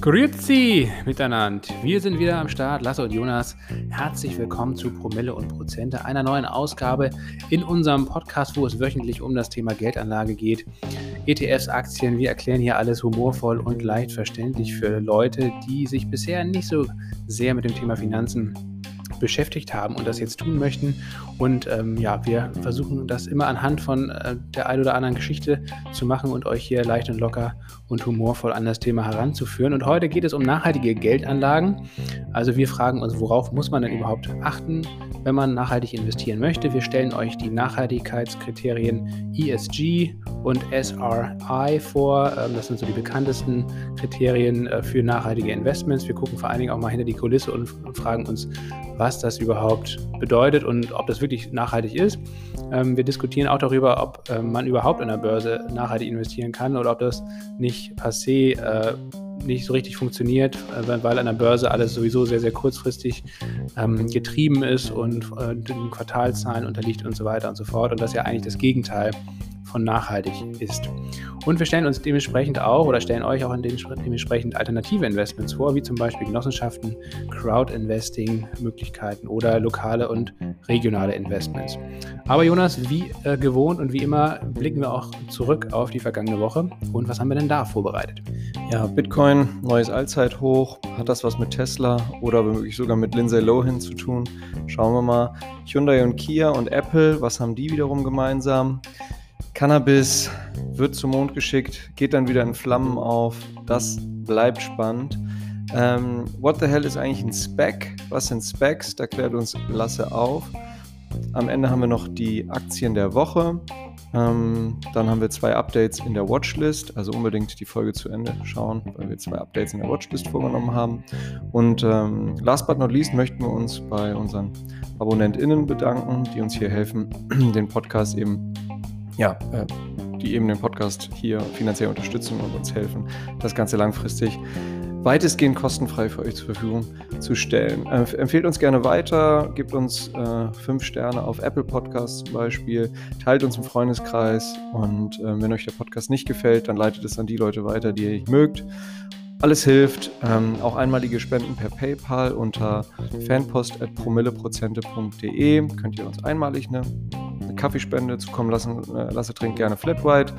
Grüezi miteinander. Wir sind wieder am Start, Lasse und Jonas. Herzlich willkommen zu Promille und Prozente, einer neuen Ausgabe in unserem Podcast, wo es wöchentlich um das Thema Geldanlage geht. ETFs, Aktien, wir erklären hier alles humorvoll und leicht verständlich für Leute, die sich bisher nicht so sehr mit dem Thema Finanzen beschäftigt haben und das jetzt tun möchten. Und ähm, ja, wir versuchen das immer anhand von äh, der ein oder anderen Geschichte zu machen und euch hier leicht und locker und humorvoll an das Thema heranzuführen. Und heute geht es um nachhaltige Geldanlagen. Also wir fragen uns, worauf muss man denn überhaupt achten, wenn man nachhaltig investieren möchte. Wir stellen euch die Nachhaltigkeitskriterien ESG und SRI vor. Ähm, das sind so die bekanntesten Kriterien äh, für nachhaltige Investments. Wir gucken vor allen Dingen auch mal hinter die Kulisse und fragen uns, was das überhaupt bedeutet und ob das wirklich nachhaltig ist. Ähm, wir diskutieren auch darüber, ob ähm, man überhaupt an der Börse nachhaltig investieren kann oder ob das nicht passé äh, nicht so richtig funktioniert, äh, weil an der Börse alles sowieso sehr, sehr kurzfristig ähm, getrieben ist und äh, den Quartalzahlen unterliegt und so weiter und so fort. Und das ist ja eigentlich das Gegenteil von nachhaltig ist. Und wir stellen uns dementsprechend auch oder stellen euch auch dementsprechend alternative Investments vor, wie zum Beispiel Genossenschaften, Crowd-Investing-Möglichkeiten oder lokale und regionale Investments. Aber Jonas, wie äh, gewohnt und wie immer blicken wir auch zurück auf die vergangene Woche. Und was haben wir denn da vorbereitet? Ja, Bitcoin, neues Allzeithoch. Hat das was mit Tesla oder womöglich sogar mit Lindsay Lohan zu tun? Schauen wir mal. Hyundai und Kia und Apple, was haben die wiederum gemeinsam? Cannabis wird zum Mond geschickt, geht dann wieder in Flammen auf. Das bleibt spannend. Ähm, what the hell ist eigentlich ein Spec? Was sind Specs? Da klärt uns Lasse auf. Am Ende haben wir noch die Aktien der Woche. Ähm, dann haben wir zwei Updates in der Watchlist, also unbedingt die Folge zu Ende schauen, weil wir zwei Updates in der Watchlist vorgenommen haben. Und ähm, last but not least möchten wir uns bei unseren AbonnentInnen bedanken, die uns hier helfen, den Podcast eben ja, äh, die eben den Podcast hier finanziell unterstützen und uns helfen, das Ganze langfristig weitestgehend kostenfrei für euch zur Verfügung zu stellen. Äh, empfehlt uns gerne weiter, gebt uns äh, fünf Sterne auf Apple Podcasts zum Beispiel, teilt uns im Freundeskreis und äh, wenn euch der Podcast nicht gefällt, dann leitet es an die Leute weiter, die ihr mögt. Alles hilft. Ähm, auch einmalige Spenden per PayPal unter fanpost.promilleprozente.de könnt ihr uns einmalig eine Kaffeespende zukommen lassen. Äh, Lasse trinkt gerne Flat White.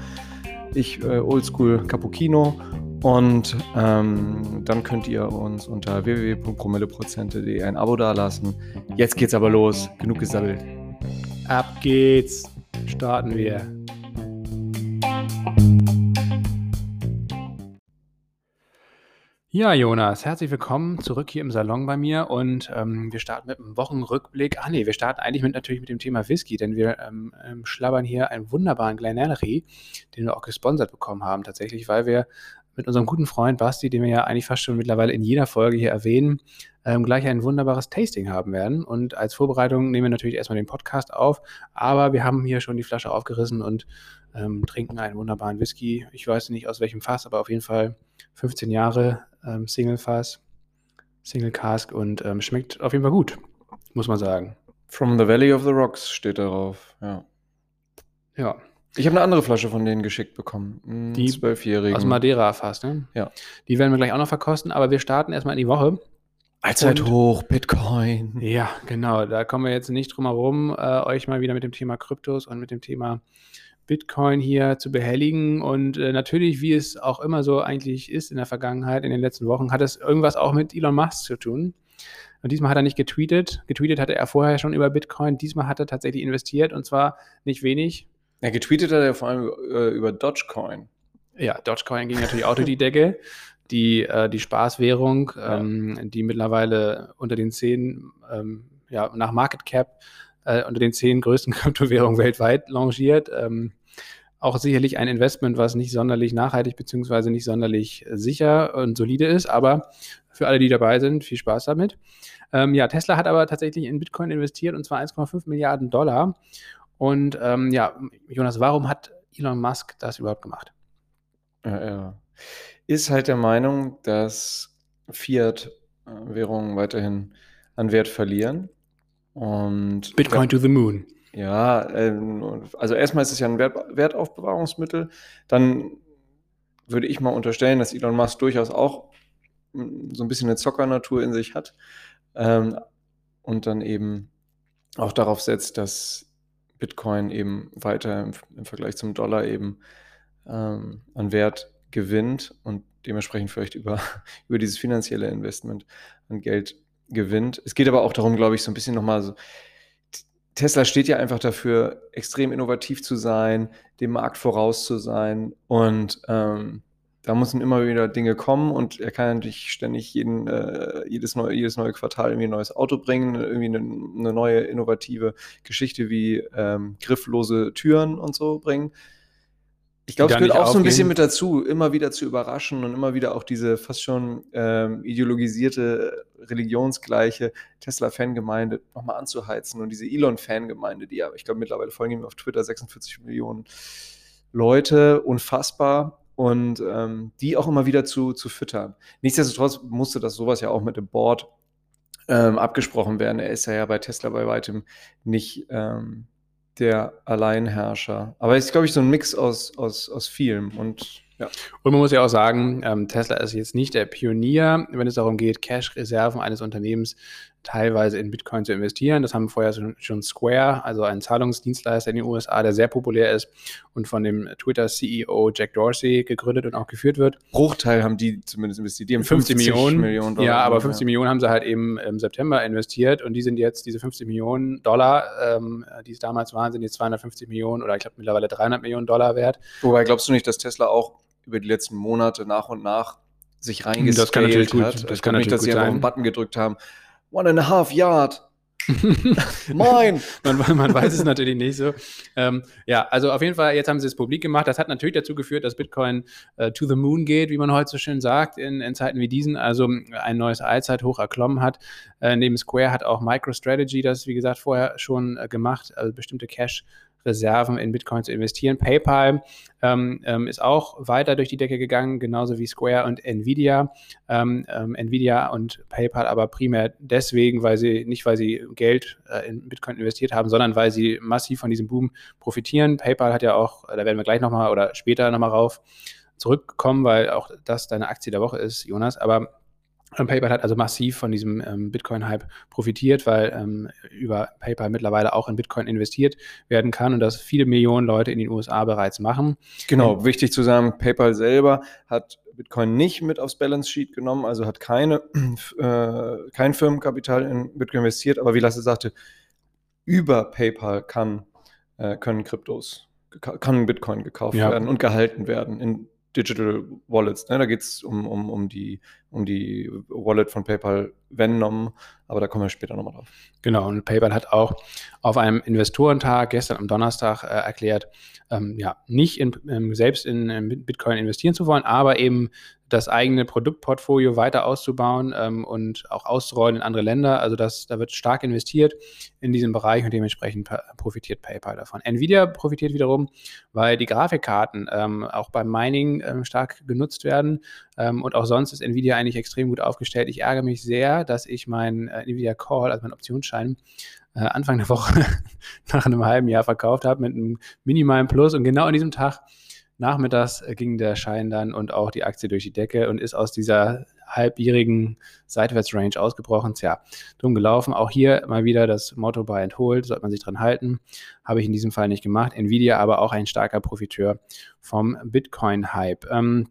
Ich äh, Oldschool Cappuccino. Und ähm, dann könnt ihr uns unter www.promilleprozente.de ein Abo dalassen. Jetzt geht's aber los. Genug gesammelt. Ab geht's. Starten wir. Ja, Jonas, herzlich willkommen zurück hier im Salon bei mir und ähm, wir starten mit einem Wochenrückblick. Ah nee, wir starten eigentlich mit natürlich mit dem Thema Whisky, denn wir ähm, ähm, schlabbern hier einen wunderbaren Glenellery, den wir auch gesponsert bekommen haben tatsächlich, weil wir mit unserem guten Freund Basti, den wir ja eigentlich fast schon mittlerweile in jeder Folge hier erwähnen, ähm, gleich ein wunderbares Tasting haben werden. Und als Vorbereitung nehmen wir natürlich erstmal den Podcast auf, aber wir haben hier schon die Flasche aufgerissen und ähm, trinken einen wunderbaren Whisky. Ich weiß nicht aus welchem Fass, aber auf jeden Fall 15 Jahre ähm, Single Fass, Single Cask und ähm, schmeckt auf jeden Fall gut, muss man sagen. From the Valley of the Rocks steht darauf, ja. Ja. Ich habe eine andere Flasche von denen geschickt bekommen. Die zwölfjährigen. Aus Madeira fast, ne? Ja. Die werden wir gleich auch noch verkosten, aber wir starten erstmal in die Woche. Allzeithoch, Bitcoin. Ja, genau. Da kommen wir jetzt nicht drum herum, äh, euch mal wieder mit dem Thema Kryptos und mit dem Thema Bitcoin hier zu behelligen. Und äh, natürlich, wie es auch immer so eigentlich ist in der Vergangenheit, in den letzten Wochen, hat es irgendwas auch mit Elon Musk zu tun. Und diesmal hat er nicht getweetet. Getweetet hatte er vorher schon über Bitcoin. Diesmal hat er tatsächlich investiert und zwar nicht wenig. Ja, getweetet hat er vor allem äh, über Dogecoin. Ja, Dogecoin ging natürlich auch durch die Decke. Die, äh, die Spaßwährung, ja. ähm, die mittlerweile unter den zehn, ähm, ja, nach Market Cap äh, unter den zehn größten Kryptowährungen weltweit longiert. Ähm, auch sicherlich ein Investment, was nicht sonderlich nachhaltig bzw. nicht sonderlich sicher und solide ist, aber für alle, die dabei sind, viel Spaß damit. Ähm, ja, Tesla hat aber tatsächlich in Bitcoin investiert und zwar 1,5 Milliarden Dollar. Und ähm, ja, Jonas, warum hat Elon Musk das überhaupt gemacht? Er ist halt der Meinung, dass Fiat-Währungen weiterhin an Wert verlieren. Und Bitcoin to the moon. Ja, ähm, also erstmal ist es ja ein Wert, Wertaufbewahrungsmittel. Dann würde ich mal unterstellen, dass Elon Musk durchaus auch mm, so ein bisschen eine Zockernatur in sich hat ähm, und dann eben auch darauf setzt, dass Bitcoin eben weiter im, im Vergleich zum Dollar eben ähm, an Wert gewinnt und dementsprechend vielleicht über, über dieses finanzielle Investment an Geld gewinnt. Es geht aber auch darum, glaube ich, so ein bisschen nochmal so. Tesla steht ja einfach dafür, extrem innovativ zu sein, dem Markt voraus zu sein und ähm, da müssen immer wieder Dinge kommen und er kann natürlich ständig jeden, äh, jedes, neue, jedes neue Quartal irgendwie ein neues Auto bringen, irgendwie eine, eine neue innovative Geschichte wie ähm, grifflose Türen und so bringen. Ich glaube, es gehört auch aufgehen. so ein bisschen mit dazu, immer wieder zu überraschen und immer wieder auch diese fast schon ähm, ideologisierte, religionsgleiche Tesla-Fangemeinde nochmal anzuheizen und diese Elon-Fangemeinde, die ja, ich glaube, mittlerweile folgen ihm auf Twitter 46 Millionen Leute, unfassbar und ähm, die auch immer wieder zu, zu füttern. Nichtsdestotrotz musste das sowas ja auch mit dem Board ähm, abgesprochen werden. Er ist ja, ja bei Tesla bei weitem nicht ähm, der Alleinherrscher. Aber es ist, glaube ich, so ein Mix aus, aus, aus vielem. Und ja. Und man muss ja auch sagen, ähm, Tesla ist jetzt nicht der Pionier, wenn es darum geht, Cash-Reserven eines Unternehmens teilweise in Bitcoin zu investieren. Das haben vorher schon Square, also ein Zahlungsdienstleister in den USA, der sehr populär ist und von dem Twitter-CEO Jack Dorsey gegründet und auch geführt wird. Bruchteil haben die zumindest investiert. Die haben 50, 50 Millionen, Millionen Dollar. Ja, aber 50 ja. Millionen haben sie halt eben im September investiert und die sind jetzt, diese 50 Millionen Dollar, ähm, die es damals waren, sind jetzt 250 Millionen oder ich glaube mittlerweile 300 Millionen Dollar wert. Wobei glaubst du nicht, dass Tesla auch über die letzten Monate nach und nach sich reingescaled das kann natürlich gut, hat. Das kann nicht, dass sie einfach einen Button gedrückt haben. One and a half yard. Moin! man, man, weiß es natürlich nicht so. Ähm, ja, also auf jeden Fall, jetzt haben sie es publik gemacht. Das hat natürlich dazu geführt, dass Bitcoin äh, to the moon geht, wie man heute so schön sagt, in, in Zeiten wie diesen, also ein neues Allzeithoch erklommen hat. Äh, neben Square hat auch MicroStrategy das, wie gesagt, vorher schon äh, gemacht, also bestimmte Cash- Reserven in Bitcoin zu investieren. PayPal ähm, ähm, ist auch weiter durch die Decke gegangen, genauso wie Square und Nvidia. Ähm, ähm Nvidia und PayPal aber primär deswegen, weil sie nicht, weil sie Geld äh, in Bitcoin investiert haben, sondern weil sie massiv von diesem Boom profitieren. PayPal hat ja auch, da werden wir gleich nochmal oder später nochmal rauf zurückkommen, weil auch das deine Aktie der Woche ist, Jonas. Aber PayPal hat also massiv von diesem ähm, Bitcoin-Hype profitiert, weil ähm, über PayPal mittlerweile auch in Bitcoin investiert werden kann und das viele Millionen Leute in den USA bereits machen. Genau, und, wichtig zu sagen, PayPal selber hat Bitcoin nicht mit aufs Balance Sheet genommen, also hat keine, äh, kein Firmenkapital in Bitcoin investiert, aber wie Lasse sagte, über PayPal kann, äh, können Kryptos, kann Bitcoin gekauft ja. werden und gehalten werden in Digital Wallets. Ne? Da geht es um, um, um, die, um die Wallet von PayPal Venom, aber da kommen wir später nochmal drauf. Genau, und PayPal hat auch auf einem Investorentag gestern am Donnerstag äh, erklärt, ähm, ja, nicht in, ähm, selbst in, in Bitcoin investieren zu wollen, aber eben das eigene Produktportfolio weiter auszubauen ähm, und auch auszurollen in andere Länder. Also das, da wird stark investiert in diesem Bereich und dementsprechend profitiert PayPal davon. Nvidia profitiert wiederum, weil die Grafikkarten ähm, auch beim Mining ähm, stark genutzt werden ähm, und auch sonst ist Nvidia eigentlich extrem gut aufgestellt. Ich ärgere mich sehr, dass ich meinen äh, Nvidia Call, also meinen Optionsschein, äh, Anfang der Woche nach einem halben Jahr verkauft habe mit einem minimalen Plus und genau an diesem Tag nachmittags ging der Schein dann und auch die Aktie durch die Decke und ist aus dieser halbjährigen Seitwärtsrange ausgebrochen. Tja, dumm gelaufen. Auch hier mal wieder das Motto Buy and Hold, sollte man sich dran halten. Habe ich in diesem Fall nicht gemacht. Nvidia aber auch ein starker Profiteur vom Bitcoin-Hype. Ähm,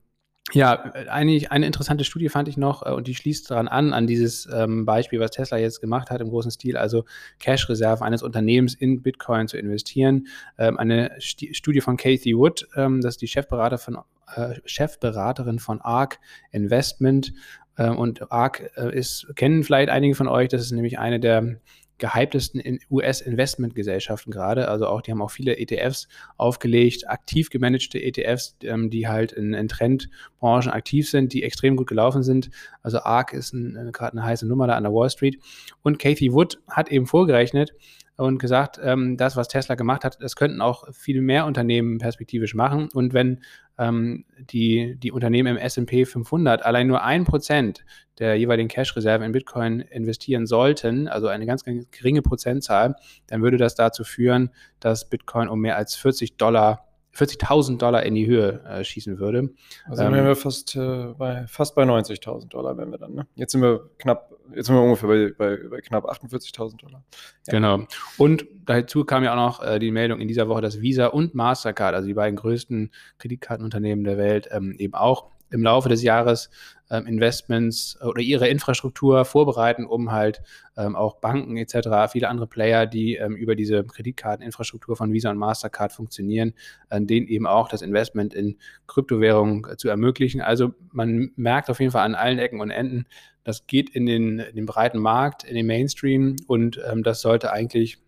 ja, eigentlich eine interessante Studie fand ich noch äh, und die schließt daran an, an dieses ähm, Beispiel, was Tesla jetzt gemacht hat im großen Stil, also Cash-Reserve eines Unternehmens in Bitcoin zu investieren. Ähm, eine St Studie von Kathy Wood, ähm, das ist die Chefberater von, äh, Chefberaterin von ARK Investment. Äh, und ARK äh, ist, kennen vielleicht einige von euch, das ist nämlich eine der gehyptesten US-Investmentgesellschaften gerade. Also auch, die haben auch viele ETFs aufgelegt, aktiv gemanagte ETFs, ähm, die halt in, in, Trendbranchen aktiv sind, die extrem gut gelaufen sind. Also ARK ist ein, gerade eine heiße Nummer da an der Wall Street. Und Kathy Wood hat eben vorgerechnet, und gesagt, ähm, das, was Tesla gemacht hat, das könnten auch viel mehr Unternehmen perspektivisch machen. Und wenn ähm, die, die Unternehmen im S&P 500 allein nur ein Prozent der jeweiligen Cash-Reserven in Bitcoin investieren sollten, also eine ganz, ganz geringe Prozentzahl, dann würde das dazu führen, dass Bitcoin um mehr als 40 Dollar 40.000 Dollar in die Höhe äh, schießen würde. Also ähm, wären wir fast, äh, bei, fast bei 90.000 Dollar, wenn wir dann. Ne? Jetzt sind wir knapp, jetzt sind wir ungefähr bei, bei, bei knapp 48.000 Dollar. Ja. Genau. Und dazu kam ja auch noch äh, die Meldung in dieser Woche, dass Visa und Mastercard, also die beiden größten Kreditkartenunternehmen der Welt, ähm, eben auch im Laufe des Jahres ähm, Investments oder ihre Infrastruktur vorbereiten, um halt ähm, auch Banken etc., viele andere Player, die ähm, über diese Kreditkarteninfrastruktur von Visa und Mastercard funktionieren, äh, denen eben auch das Investment in Kryptowährungen äh, zu ermöglichen. Also man merkt auf jeden Fall an allen Ecken und Enden, das geht in den, in den breiten Markt, in den Mainstream und ähm, das sollte eigentlich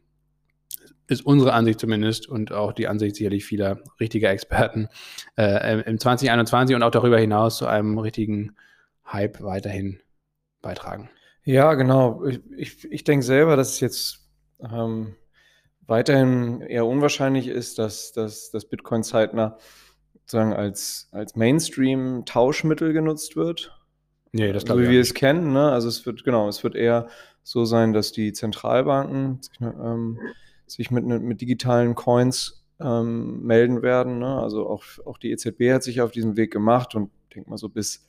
ist unsere Ansicht zumindest und auch die Ansicht sicherlich vieler richtiger Experten äh, im 2021 und auch darüber hinaus zu einem richtigen Hype weiterhin beitragen. Ja, genau. Ich, ich, ich denke selber, dass es jetzt ähm, weiterhin eher unwahrscheinlich ist, dass, dass, dass Bitcoin zeitnah sozusagen als, als Mainstream-Tauschmittel genutzt wird. Nee, das so wie wir es kennen. Ne? Also es wird, genau, es wird eher so sein, dass die Zentralbanken ähm, sich mit, mit digitalen Coins ähm, melden werden. Ne? Also auch, auch die EZB hat sich auf diesen Weg gemacht und denke mal so bis,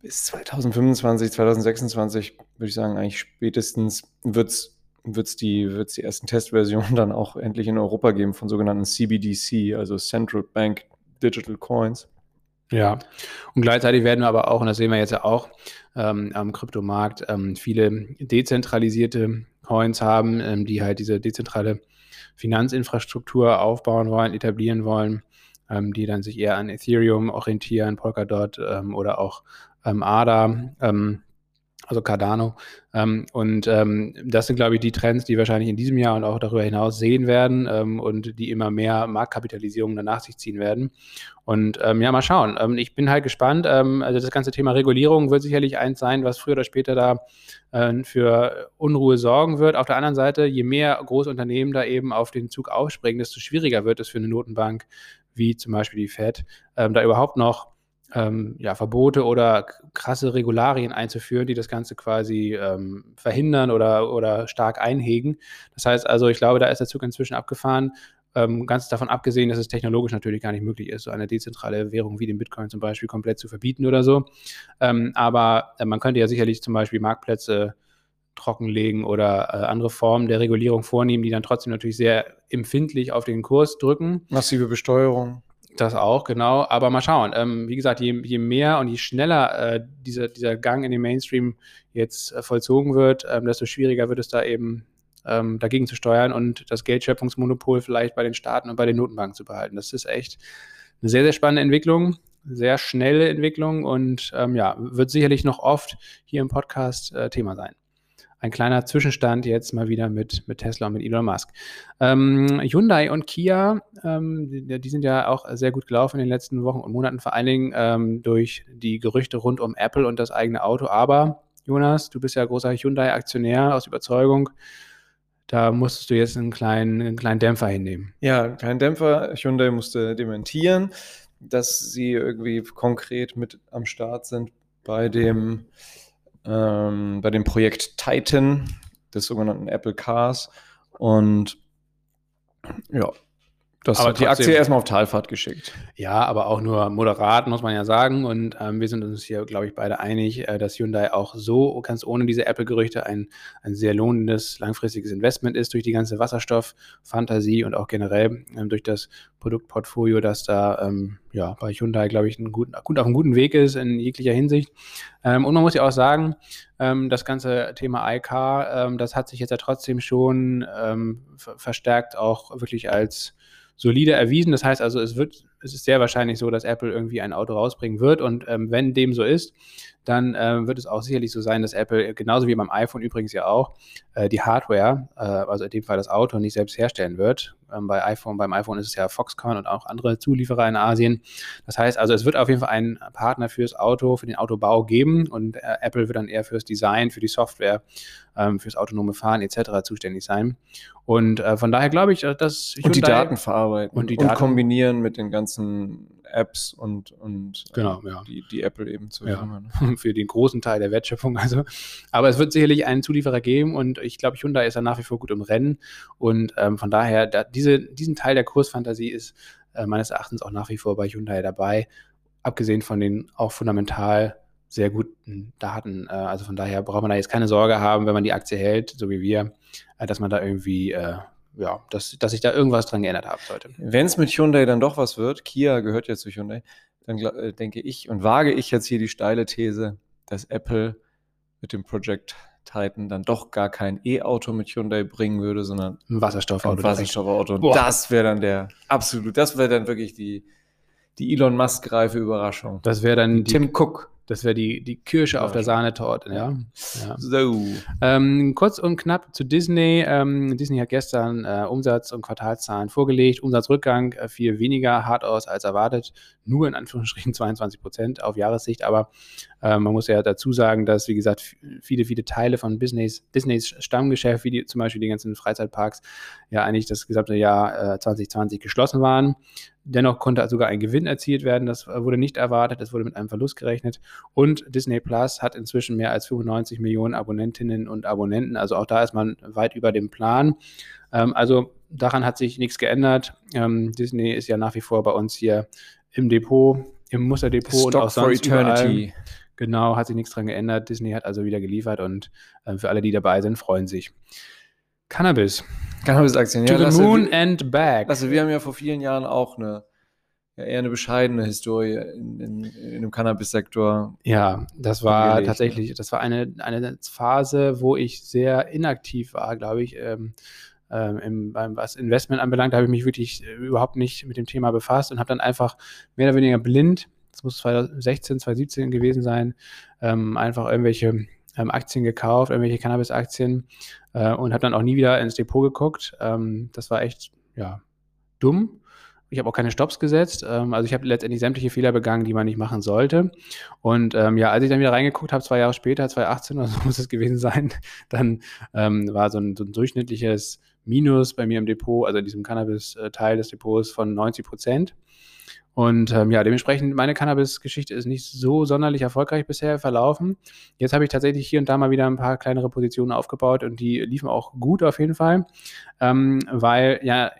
bis 2025, 2026 würde ich sagen, eigentlich spätestens wird es die, wird's die ersten Testversionen dann auch endlich in Europa geben von sogenannten CBDC, also Central Bank Digital Coins. Ja, und gleichzeitig werden wir aber auch, und das sehen wir jetzt ja auch ähm, am Kryptomarkt, ähm, viele dezentralisierte Coins haben, ähm, die halt diese dezentrale Finanzinfrastruktur aufbauen wollen, etablieren wollen, ähm, die dann sich eher an Ethereum orientieren, Polkadot ähm, oder auch ähm, ADA. Also Cardano. Ähm, und ähm, das sind, glaube ich, die Trends, die wahrscheinlich in diesem Jahr und auch darüber hinaus sehen werden ähm, und die immer mehr Marktkapitalisierung danach sich ziehen werden. Und ähm, ja, mal schauen. Ähm, ich bin halt gespannt. Ähm, also das ganze Thema Regulierung wird sicherlich eins sein, was früher oder später da äh, für Unruhe sorgen wird. Auf der anderen Seite, je mehr Großunternehmen da eben auf den Zug aufspringen, desto schwieriger wird es für eine Notenbank wie zum Beispiel die Fed, da überhaupt noch ähm, ja, Verbote oder krasse Regularien einzuführen, die das Ganze quasi ähm, verhindern oder, oder stark einhegen. Das heißt also, ich glaube, da ist der Zug inzwischen abgefahren. Ähm, ganz davon abgesehen, dass es technologisch natürlich gar nicht möglich ist, so eine dezentrale Währung wie den Bitcoin zum Beispiel komplett zu verbieten oder so. Ähm, aber äh, man könnte ja sicherlich zum Beispiel Marktplätze trockenlegen oder äh, andere Formen der Regulierung vornehmen, die dann trotzdem natürlich sehr empfindlich auf den Kurs drücken. Massive Besteuerung. Das auch, genau. Aber mal schauen. Ähm, wie gesagt, je, je, mehr und je schneller äh, dieser, dieser Gang in den Mainstream jetzt äh, vollzogen wird, ähm, desto schwieriger wird es da eben ähm, dagegen zu steuern und das Geldschöpfungsmonopol vielleicht bei den Staaten und bei den Notenbanken zu behalten. Das ist echt eine sehr, sehr spannende Entwicklung, sehr schnelle Entwicklung und ähm, ja, wird sicherlich noch oft hier im Podcast äh, Thema sein ein kleiner Zwischenstand jetzt mal wieder mit, mit Tesla und mit Elon Musk. Ähm, Hyundai und Kia, ähm, die, die, sind ja auch sehr gut gelaufen in den letzten Wochen und Monaten, vor allen Dingen ähm, durch die Gerüchte rund um Apple und das eigene Auto. Aber Jonas, du bist ja großer Hyundai-Aktionär aus Überzeugung. Da musstest du jetzt einen kleinen, einen kleinen Dämpfer hinnehmen. Ja, einen kleinen Dämpfer. Hyundai musste dementieren, dass sie irgendwie konkret mit am Start sind bei dem ähm, bei dem Projekt Titan des sogenannten Apple Cars. Und ja, das aber die Aktie erstmal auf Talfahrt geschickt. Ja, aber auch nur moderat, muss man ja sagen. Und ähm, wir sind uns hier, glaube ich, beide einig, äh, dass Hyundai auch so ganz ohne diese Apple-Gerüchte ein, ein sehr lohnendes, langfristiges Investment ist durch die ganze Wasserstoff-Fantasie und auch generell ähm, durch das Produktportfolio, das da ähm, ja, bei Hyundai, glaube ich, ein gut, gut auf einem guten Weg ist in jeglicher Hinsicht. Ähm, und man muss ja auch sagen, ähm, das ganze Thema IK, ähm, das hat sich jetzt ja trotzdem schon verstärkt auch wirklich als solide erwiesen. Das heißt also, es wird, es ist sehr wahrscheinlich so, dass Apple irgendwie ein Auto rausbringen wird. Und ähm, wenn dem so ist, dann äh, wird es auch sicherlich so sein, dass Apple, genauso wie beim iPhone übrigens ja auch, äh, die Hardware, äh, also in dem Fall das Auto, nicht selbst herstellen wird. ähm, bei iPhone, beim iPhone ist es ja Foxconn und auch andere Zulieferer in Asien. Das heißt also, es wird auf jeden Fall einen Partner fürs Auto, für den Autobau geben und äh, Apple wird dann eher fürs Design, für die Software, ähm, fürs autonome Fahren etc. zuständig sein. Und äh, von daher glaube ich, äh, dass Hyundai und die Daten verarbeiten und, die und Daten kombinieren mit den ganzen Apps und, und genau, äh, ja. die, die Apple eben zu ja. Ne? für den großen Teil der Wertschöpfung. Also, aber es wird sicherlich einen Zulieferer geben und ich glaube, Hyundai ist da nach wie vor gut im Rennen und ähm, von daher da, diese, diesen Teil der Kursfantasie ist äh, meines Erachtens auch nach wie vor bei Hyundai dabei, abgesehen von den auch fundamental sehr guten Daten. Äh, also von daher braucht man da jetzt keine Sorge haben, wenn man die Aktie hält, so wie wir, äh, dass man da irgendwie, ja, dass, dass sich da irgendwas dran geändert haben sollte. Wenn es mit Hyundai dann doch was wird, Kia gehört ja zu Hyundai, dann äh, denke ich und wage ich jetzt hier die steile These, dass Apple mit dem Project Titan dann doch gar kein E-Auto mit Hyundai bringen würde, sondern ein Wasserstoffauto. Ein Wasserstoffauto. Und das wäre dann der absolut, das wäre dann wirklich die, die Elon Musk-reife Überraschung. Das wäre dann Tim Cook. Das wäre die, die Kirsche auf der Sahnetorte, ja. ja. So. Ähm, kurz und knapp zu Disney. Ähm, Disney hat gestern äh, Umsatz- und Quartalszahlen vorgelegt. Umsatzrückgang äh, fiel weniger hart aus als erwartet. Nur in Anführungsstrichen 22 Prozent auf Jahressicht. Aber äh, man muss ja dazu sagen, dass, wie gesagt, viele, viele Teile von Disneys, Disneys Stammgeschäft, wie die, zum Beispiel die ganzen Freizeitparks, ja eigentlich das gesamte Jahr 2020 äh, geschlossen waren. Dennoch konnte sogar ein Gewinn erzielt werden. Das wurde nicht erwartet. Es wurde mit einem Verlust gerechnet. Und Disney Plus hat inzwischen mehr als 95 Millionen Abonnentinnen und Abonnenten. Also auch da ist man weit über dem Plan. Ähm, also daran hat sich nichts geändert. Ähm, Disney ist ja nach wie vor bei uns hier im Depot, im Musterdepot Stock und auch sonst for Eternity. Überall. Genau, hat sich nichts dran geändert. Disney hat also wieder geliefert und äh, für alle, die dabei sind, freuen sich. Cannabis. Cannabis-Aktien, ja. To the moon wir, and back. Also wir haben ja vor vielen Jahren auch eine, ja, eher eine bescheidene Historie in, in, in dem Cannabis-Sektor. Ja, das war gelegt, tatsächlich, ne? das war eine, eine Phase, wo ich sehr inaktiv war, glaube ich. Ähm, ähm, im, was Investment anbelangt, habe ich mich wirklich äh, überhaupt nicht mit dem Thema befasst und habe dann einfach mehr oder weniger blind, das muss 2016, 2017 gewesen sein, ähm, einfach irgendwelche ähm, Aktien gekauft, irgendwelche Cannabis-Aktien äh, und habe dann auch nie wieder ins Depot geguckt. Ähm, das war echt, ja, dumm. Ich habe auch keine Stops gesetzt. Ähm, also ich habe letztendlich sämtliche Fehler begangen, die man nicht machen sollte. Und ähm, ja, als ich dann wieder reingeguckt habe, zwei Jahre später, 2018 oder so muss es gewesen sein, dann ähm, war so ein, so ein, durchschnittliches Minus bei mir im Depot, also in diesem Cannabis-Teil des Depots von 90 Prozent. Und ähm, ja, dementsprechend, meine Cannabis-Geschichte ist nicht so sonderlich erfolgreich bisher verlaufen. Jetzt habe ich tatsächlich hier und da mal wieder ein paar kleinere Positionen aufgebaut und die liefen auch gut auf jeden Fall, ähm, weil ja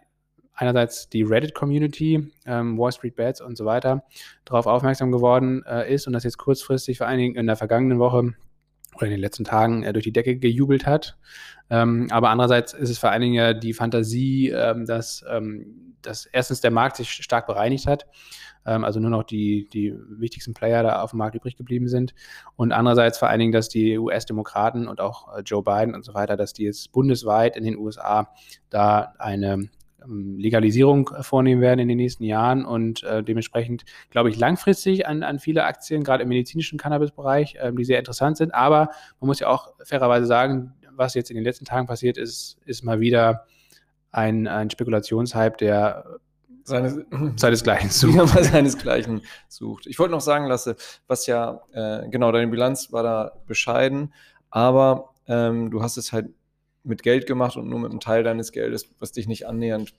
einerseits die Reddit-Community, ähm, Wall Street Bets und so weiter, darauf aufmerksam geworden äh, ist und das jetzt kurzfristig vor allen Dingen in der vergangenen Woche oder in den letzten Tagen äh, durch die Decke gejubelt hat. Ähm, aber andererseits ist es vor allen Dingen ja die Fantasie, ähm, dass ähm, dass erstens der Markt sich stark bereinigt hat, ähm, also nur noch die, die wichtigsten Player da auf dem Markt übrig geblieben sind. Und andererseits vor allen Dingen, dass die US-Demokraten und auch äh, Joe Biden und so weiter, dass die jetzt bundesweit in den USA da eine Legalisierung vornehmen werden in den nächsten Jahren und äh, dementsprechend glaube ich langfristig an, an viele Aktien, gerade im medizinischen Cannabis-Bereich, äh, die sehr interessant sind. Aber man muss ja auch fairerweise sagen, was jetzt in den letzten Tagen passiert ist, ist mal wieder ein, ein Spekulationshype, der seines, seinesgleichen sucht. Ja, seinesgleichen sucht. Ich wollte noch sagen lassen, was ja, äh, genau, deine Bilanz war da bescheiden, aber ähm, du hast es halt mit Geld gemacht und nur mit einem Teil deines Geldes, was dich nicht annähernd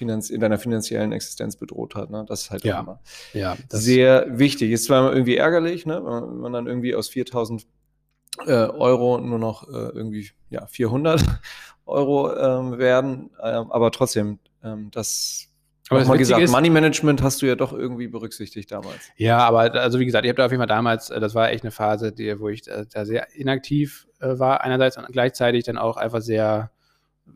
in deiner finanziellen Existenz bedroht hat. Ne? Das ist halt ja, immer ja, sehr wichtig. Ist zwar irgendwie ärgerlich, ne? wenn man dann irgendwie aus 4000 äh, Euro nur noch äh, irgendwie ja, 400 Euro ähm, werden. Ähm, aber trotzdem, ähm, das aber mal gesagt, ist, Money Management hast du ja doch irgendwie berücksichtigt damals. Ja, aber also wie gesagt, ich habe da auf jeden Fall damals, äh, das war echt eine Phase, die, wo ich äh, da sehr inaktiv äh, war einerseits und gleichzeitig dann auch einfach sehr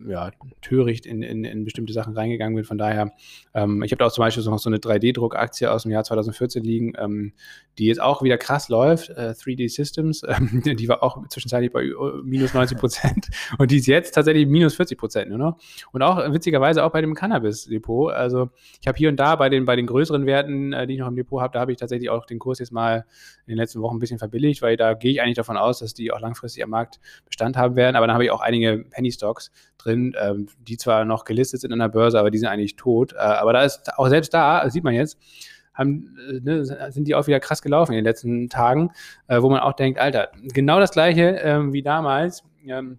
ja, töricht in, in, in, bestimmte Sachen reingegangen bin. Von daher, ähm, ich habe da auch zum Beispiel noch so eine 3D-Druckaktie aus dem Jahr 2014 liegen, ähm, die jetzt auch wieder krass läuft, äh, 3D Systems, ähm, die war auch zwischenzeitlich bei minus 90 Prozent und die ist jetzt tatsächlich minus 40 Prozent nur noch. Und auch witzigerweise auch bei dem Cannabis-Depot. Also ich habe hier und da bei den, bei den größeren Werten, äh, die ich noch im Depot habe, da habe ich tatsächlich auch den Kurs jetzt mal in den letzten Wochen ein bisschen verbilligt, weil da gehe ich eigentlich davon aus, dass die auch langfristig am Markt Bestand haben werden. Aber dann habe ich auch einige Penny Stocks, drin, ähm, die zwar noch gelistet sind an der Börse, aber die sind eigentlich tot. Äh, aber da ist auch selbst da, sieht man jetzt, haben, äh, ne, sind die auch wieder krass gelaufen in den letzten Tagen, äh, wo man auch denkt, Alter, genau das gleiche ähm, wie damals. Ähm,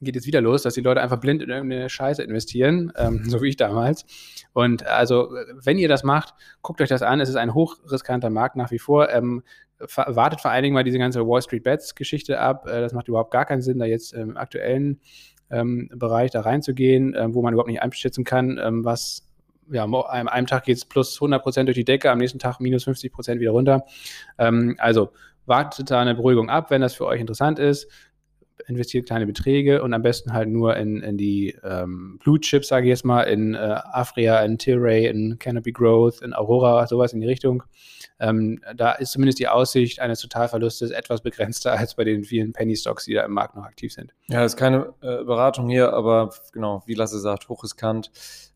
geht jetzt wieder los, dass die Leute einfach blind in irgendeine Scheiße investieren, ähm, so wie ich damals. Und also, wenn ihr das macht, guckt euch das an. Es ist ein hochriskanter Markt nach wie vor. Ähm, wartet vor allen Dingen mal diese ganze Wall Street Bets Geschichte ab. Äh, das macht überhaupt gar keinen Sinn, da jetzt im aktuellen Bereich da reinzugehen, äh, wo man überhaupt nicht einschätzen kann, ähm, was ja, an einem Tag geht es plus 100 Prozent durch die Decke, am nächsten Tag minus 50 Prozent wieder runter. Ähm, also wartet da eine Beruhigung ab, wenn das für euch interessant ist investiert kleine Beträge und am besten halt nur in, in die ähm, Blue Chips, sage ich jetzt mal, in äh, Afria, in Tilray, in Canopy Growth, in Aurora, sowas in die Richtung. Ähm, da ist zumindest die Aussicht eines Totalverlustes etwas begrenzter als bei den vielen Penny Stocks, die da im Markt noch aktiv sind. Ja, das ist keine äh, Beratung hier, aber genau, wie Lasse sagt, hochriskant.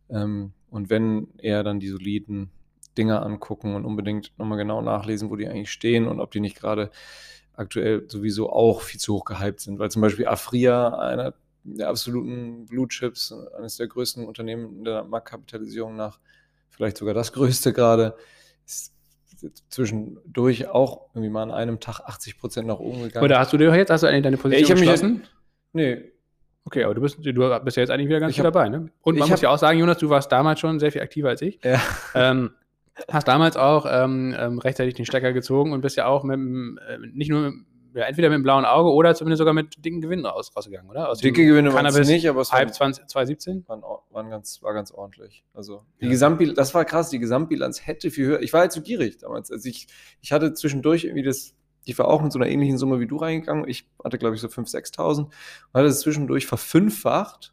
Ähm, und wenn eher dann die soliden Dinge angucken und unbedingt nochmal genau nachlesen, wo die eigentlich stehen und ob die nicht gerade aktuell sowieso auch viel zu hoch gehypt sind, weil zum Beispiel Afria, einer der absoluten Blue Chips, eines der größten Unternehmen der Marktkapitalisierung nach, vielleicht sogar das größte gerade, ist zwischendurch auch irgendwie mal an einem Tag 80 Prozent nach oben gegangen. Oder hast du dir jetzt, hast du eigentlich deine Position ich geschlossen? Mich, nee. Okay, aber du bist, du bist ja jetzt eigentlich wieder ganz gut dabei, ne? Und man muss ja auch sagen, Jonas, du warst damals schon sehr viel aktiver als ich. Ja. Ähm, Hast damals auch ähm, ähm, rechtzeitig den Stecker gezogen und bist ja auch mit äh, nicht nur mit, ja, entweder mit dem blauen Auge oder zumindest sogar mit dicken Gewinnen raus, rausgegangen, oder? Aus Dicke Gewinne waren es nicht, aber es halb 20, 2017 waren, waren ganz, war ganz ordentlich. Also die ja. Gesamtbilanz, das war krass, die Gesamtbilanz hätte viel höher. Ich war halt zu gierig damals. Also ich, ich hatte zwischendurch irgendwie das, ich war auch mit so einer ähnlichen Summe wie du reingegangen. Ich hatte, glaube ich, so 5.000, 6.000 und hatte es zwischendurch verfünffacht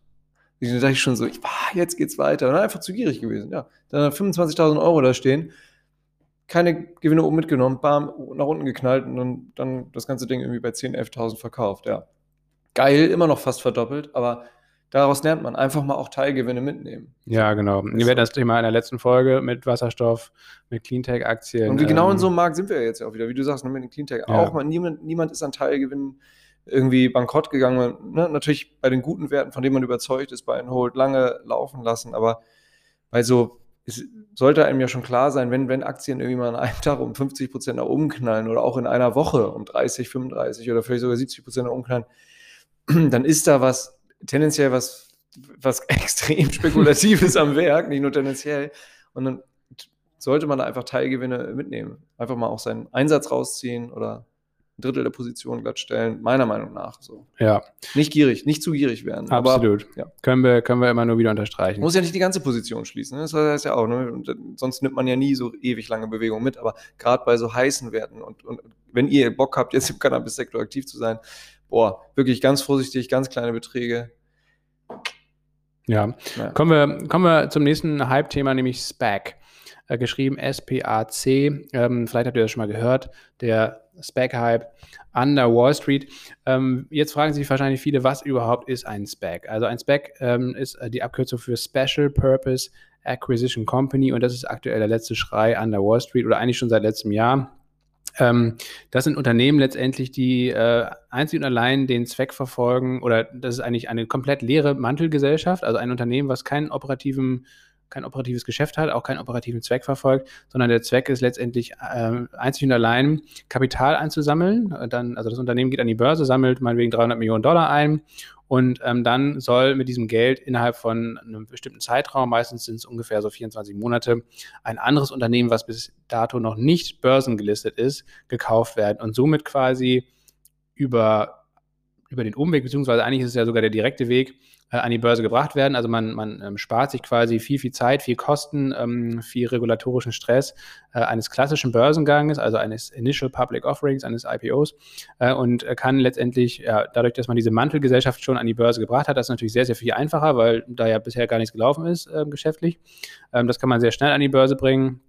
da dachte ich schon so, ich, ah, jetzt geht's weiter. Und dann einfach zu gierig gewesen. Ja, dann 25.000 Euro da stehen, keine Gewinne oben mitgenommen, bam, nach unten geknallt und dann, dann das ganze Ding irgendwie bei 10.000, 11.000 verkauft. Ja, geil, immer noch fast verdoppelt, aber daraus lernt man einfach mal auch Teilgewinne mitnehmen. Ja, genau. Wir werden das Thema in der letzten Folge mit Wasserstoff, mit Cleantech-Aktien. Und genau ähm, in so einem Markt sind wir jetzt ja auch wieder, wie du sagst, mit den Cleantech ja. auch. Man, niemand, niemand ist an Teilgewinnen irgendwie bankrott gegangen. Ne? Natürlich bei den guten Werten, von denen man überzeugt ist, bei einem Hold lange laufen lassen, aber bei so es sollte einem ja schon klar sein, wenn, wenn Aktien irgendwie mal an einem Tag um 50 Prozent nach oben knallen oder auch in einer Woche um 30, 35 oder vielleicht sogar 70 Prozent nach oben knallen, dann ist da was tendenziell was, was extrem Spekulatives am Werk, nicht nur tendenziell. Und dann sollte man da einfach Teilgewinne mitnehmen. Einfach mal auch seinen Einsatz rausziehen oder Drittel der Position glatt stellen, meiner Meinung nach. So. Ja. Nicht gierig, nicht zu gierig werden. Absolut. Aber, ja. können, wir, können wir immer nur wieder unterstreichen. Muss ja nicht die ganze Position schließen. Ne? Das heißt ja auch, ne? sonst nimmt man ja nie so ewig lange Bewegung mit, aber gerade bei so heißen Werten und, und wenn ihr Bock habt, jetzt im Cannabis-Sektor aktiv zu sein, boah, wirklich ganz vorsichtig, ganz kleine Beträge. Ja, ja. Kommen, wir, kommen wir zum nächsten Hype-Thema, nämlich SPAC. Äh, geschrieben SPAC. Ähm, vielleicht habt ihr das schon mal gehört. Der SPAC-Hype an der Wall Street. Ähm, jetzt fragen sich wahrscheinlich viele, was überhaupt ist ein SPAC? Also ein SPAC ähm, ist äh, die Abkürzung für Special Purpose Acquisition Company und das ist aktuell der letzte Schrei an der Wall Street oder eigentlich schon seit letztem Jahr. Ähm, das sind Unternehmen letztendlich, die äh, einzig und allein den Zweck verfolgen, oder das ist eigentlich eine komplett leere Mantelgesellschaft, also ein Unternehmen, was keinen operativen kein operatives Geschäft hat, auch keinen operativen Zweck verfolgt, sondern der Zweck ist letztendlich äh, einzig und allein Kapital einzusammeln. Dann, also das Unternehmen geht an die Börse, sammelt meinetwegen 300 Millionen Dollar ein und ähm, dann soll mit diesem Geld innerhalb von einem bestimmten Zeitraum, meistens sind es ungefähr so 24 Monate, ein anderes Unternehmen, was bis dato noch nicht börsengelistet ist, gekauft werden und somit quasi über, über den Umweg, beziehungsweise eigentlich ist es ja sogar der direkte Weg, äh, an die Börse gebracht werden. Also man, man ähm, spart sich quasi viel, viel Zeit, viel Kosten, ähm, viel regulatorischen Stress äh, eines klassischen Börsenganges, also eines Initial Public Offerings, eines IPOs äh, und kann letztendlich, ja, dadurch, dass man diese Mantelgesellschaft schon an die Börse gebracht hat, das ist natürlich sehr, sehr viel einfacher, weil da ja bisher gar nichts gelaufen ist äh, geschäftlich. Ähm, das kann man sehr schnell an die Börse bringen.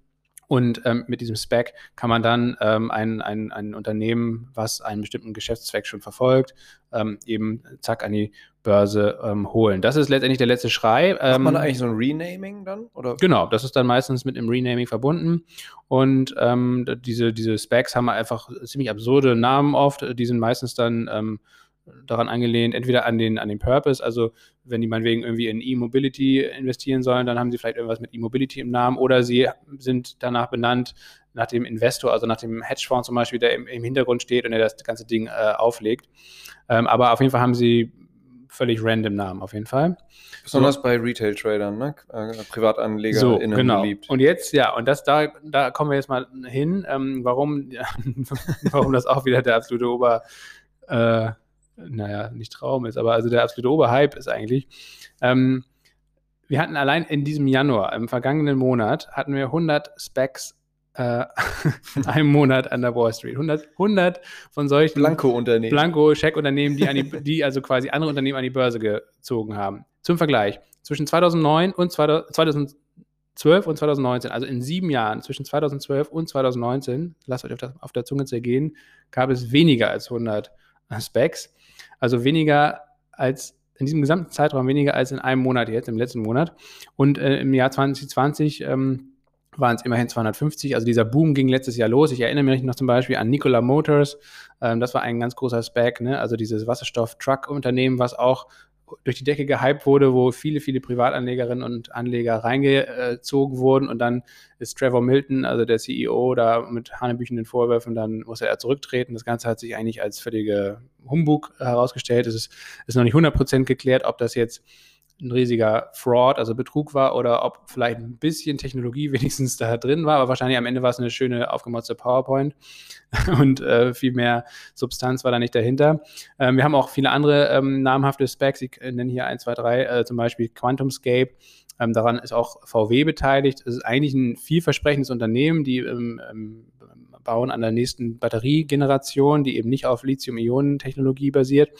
Und ähm, mit diesem Spec kann man dann ähm, ein, ein, ein Unternehmen, was einen bestimmten Geschäftszweck schon verfolgt, ähm, eben zack an die Börse ähm, holen. Das ist letztendlich der letzte Schrei. Macht man ähm, eigentlich so ein Renaming dann? Oder? Genau, das ist dann meistens mit einem Renaming verbunden. Und ähm, diese, diese Specs haben einfach ziemlich absurde Namen oft. Die sind meistens dann daran angelehnt, entweder an den, an den Purpose, also wenn die meinetwegen irgendwie in E-Mobility investieren sollen, dann haben sie vielleicht irgendwas mit E-Mobility im Namen oder sie sind danach benannt nach dem Investor, also nach dem Hedgefonds zum Beispiel, der im, im Hintergrund steht und der das ganze Ding äh, auflegt. Ähm, aber auf jeden Fall haben sie völlig random Namen, auf jeden Fall. Besonders so. bei Retail-Tradern, ne? Äh, Privatanleger so, genau. beliebt. Und jetzt, ja, und das, da, da kommen wir jetzt mal hin, ähm, warum, warum das auch wieder der absolute Ober, äh, naja, nicht Traum ist, aber also der absolute Oberhype ist eigentlich. Ähm, wir hatten allein in diesem Januar, im vergangenen Monat, hatten wir 100 Specs äh, in einem Monat an der Wall Street. 100, 100 von solchen Blanko-Unternehmen. Blanko-Scheck-Unternehmen, die, die, die also quasi andere Unternehmen an die Börse gezogen haben. Zum Vergleich, zwischen 2009 und 2012 und 2019, also in sieben Jahren, zwischen 2012 und 2019, lasst euch auf der, auf der Zunge zergehen, gab es weniger als 100 Specs. Also weniger als in diesem gesamten Zeitraum weniger als in einem Monat jetzt, im letzten Monat. Und äh, im Jahr 2020 ähm, waren es immerhin 250. Also dieser Boom ging letztes Jahr los. Ich erinnere mich noch zum Beispiel an Nikola Motors. Ähm, das war ein ganz großer Spec, ne? also dieses Wasserstoff-Truck-Unternehmen, was auch durch die Decke gehypt wurde, wo viele, viele Privatanlegerinnen und Anleger reingezogen wurden und dann ist Trevor Milton, also der CEO, da mit hanebüchenden Vorwürfen, dann musste er zurücktreten. Das Ganze hat sich eigentlich als völlige Humbug herausgestellt. Es ist, ist noch nicht 100% geklärt, ob das jetzt ein riesiger Fraud, also Betrug war oder ob vielleicht ein bisschen Technologie wenigstens da drin war, aber wahrscheinlich am Ende war es eine schöne aufgemotzte PowerPoint und äh, viel mehr Substanz war da nicht dahinter. Ähm, wir haben auch viele andere ähm, namhafte Specs, ich nenne hier 1, 2, 3, äh, zum Beispiel QuantumScape, ähm, daran ist auch VW beteiligt. Es ist eigentlich ein vielversprechendes Unternehmen, die im, im bauen an der nächsten Batteriegeneration, die eben nicht auf Lithium-Ionen-Technologie basiert.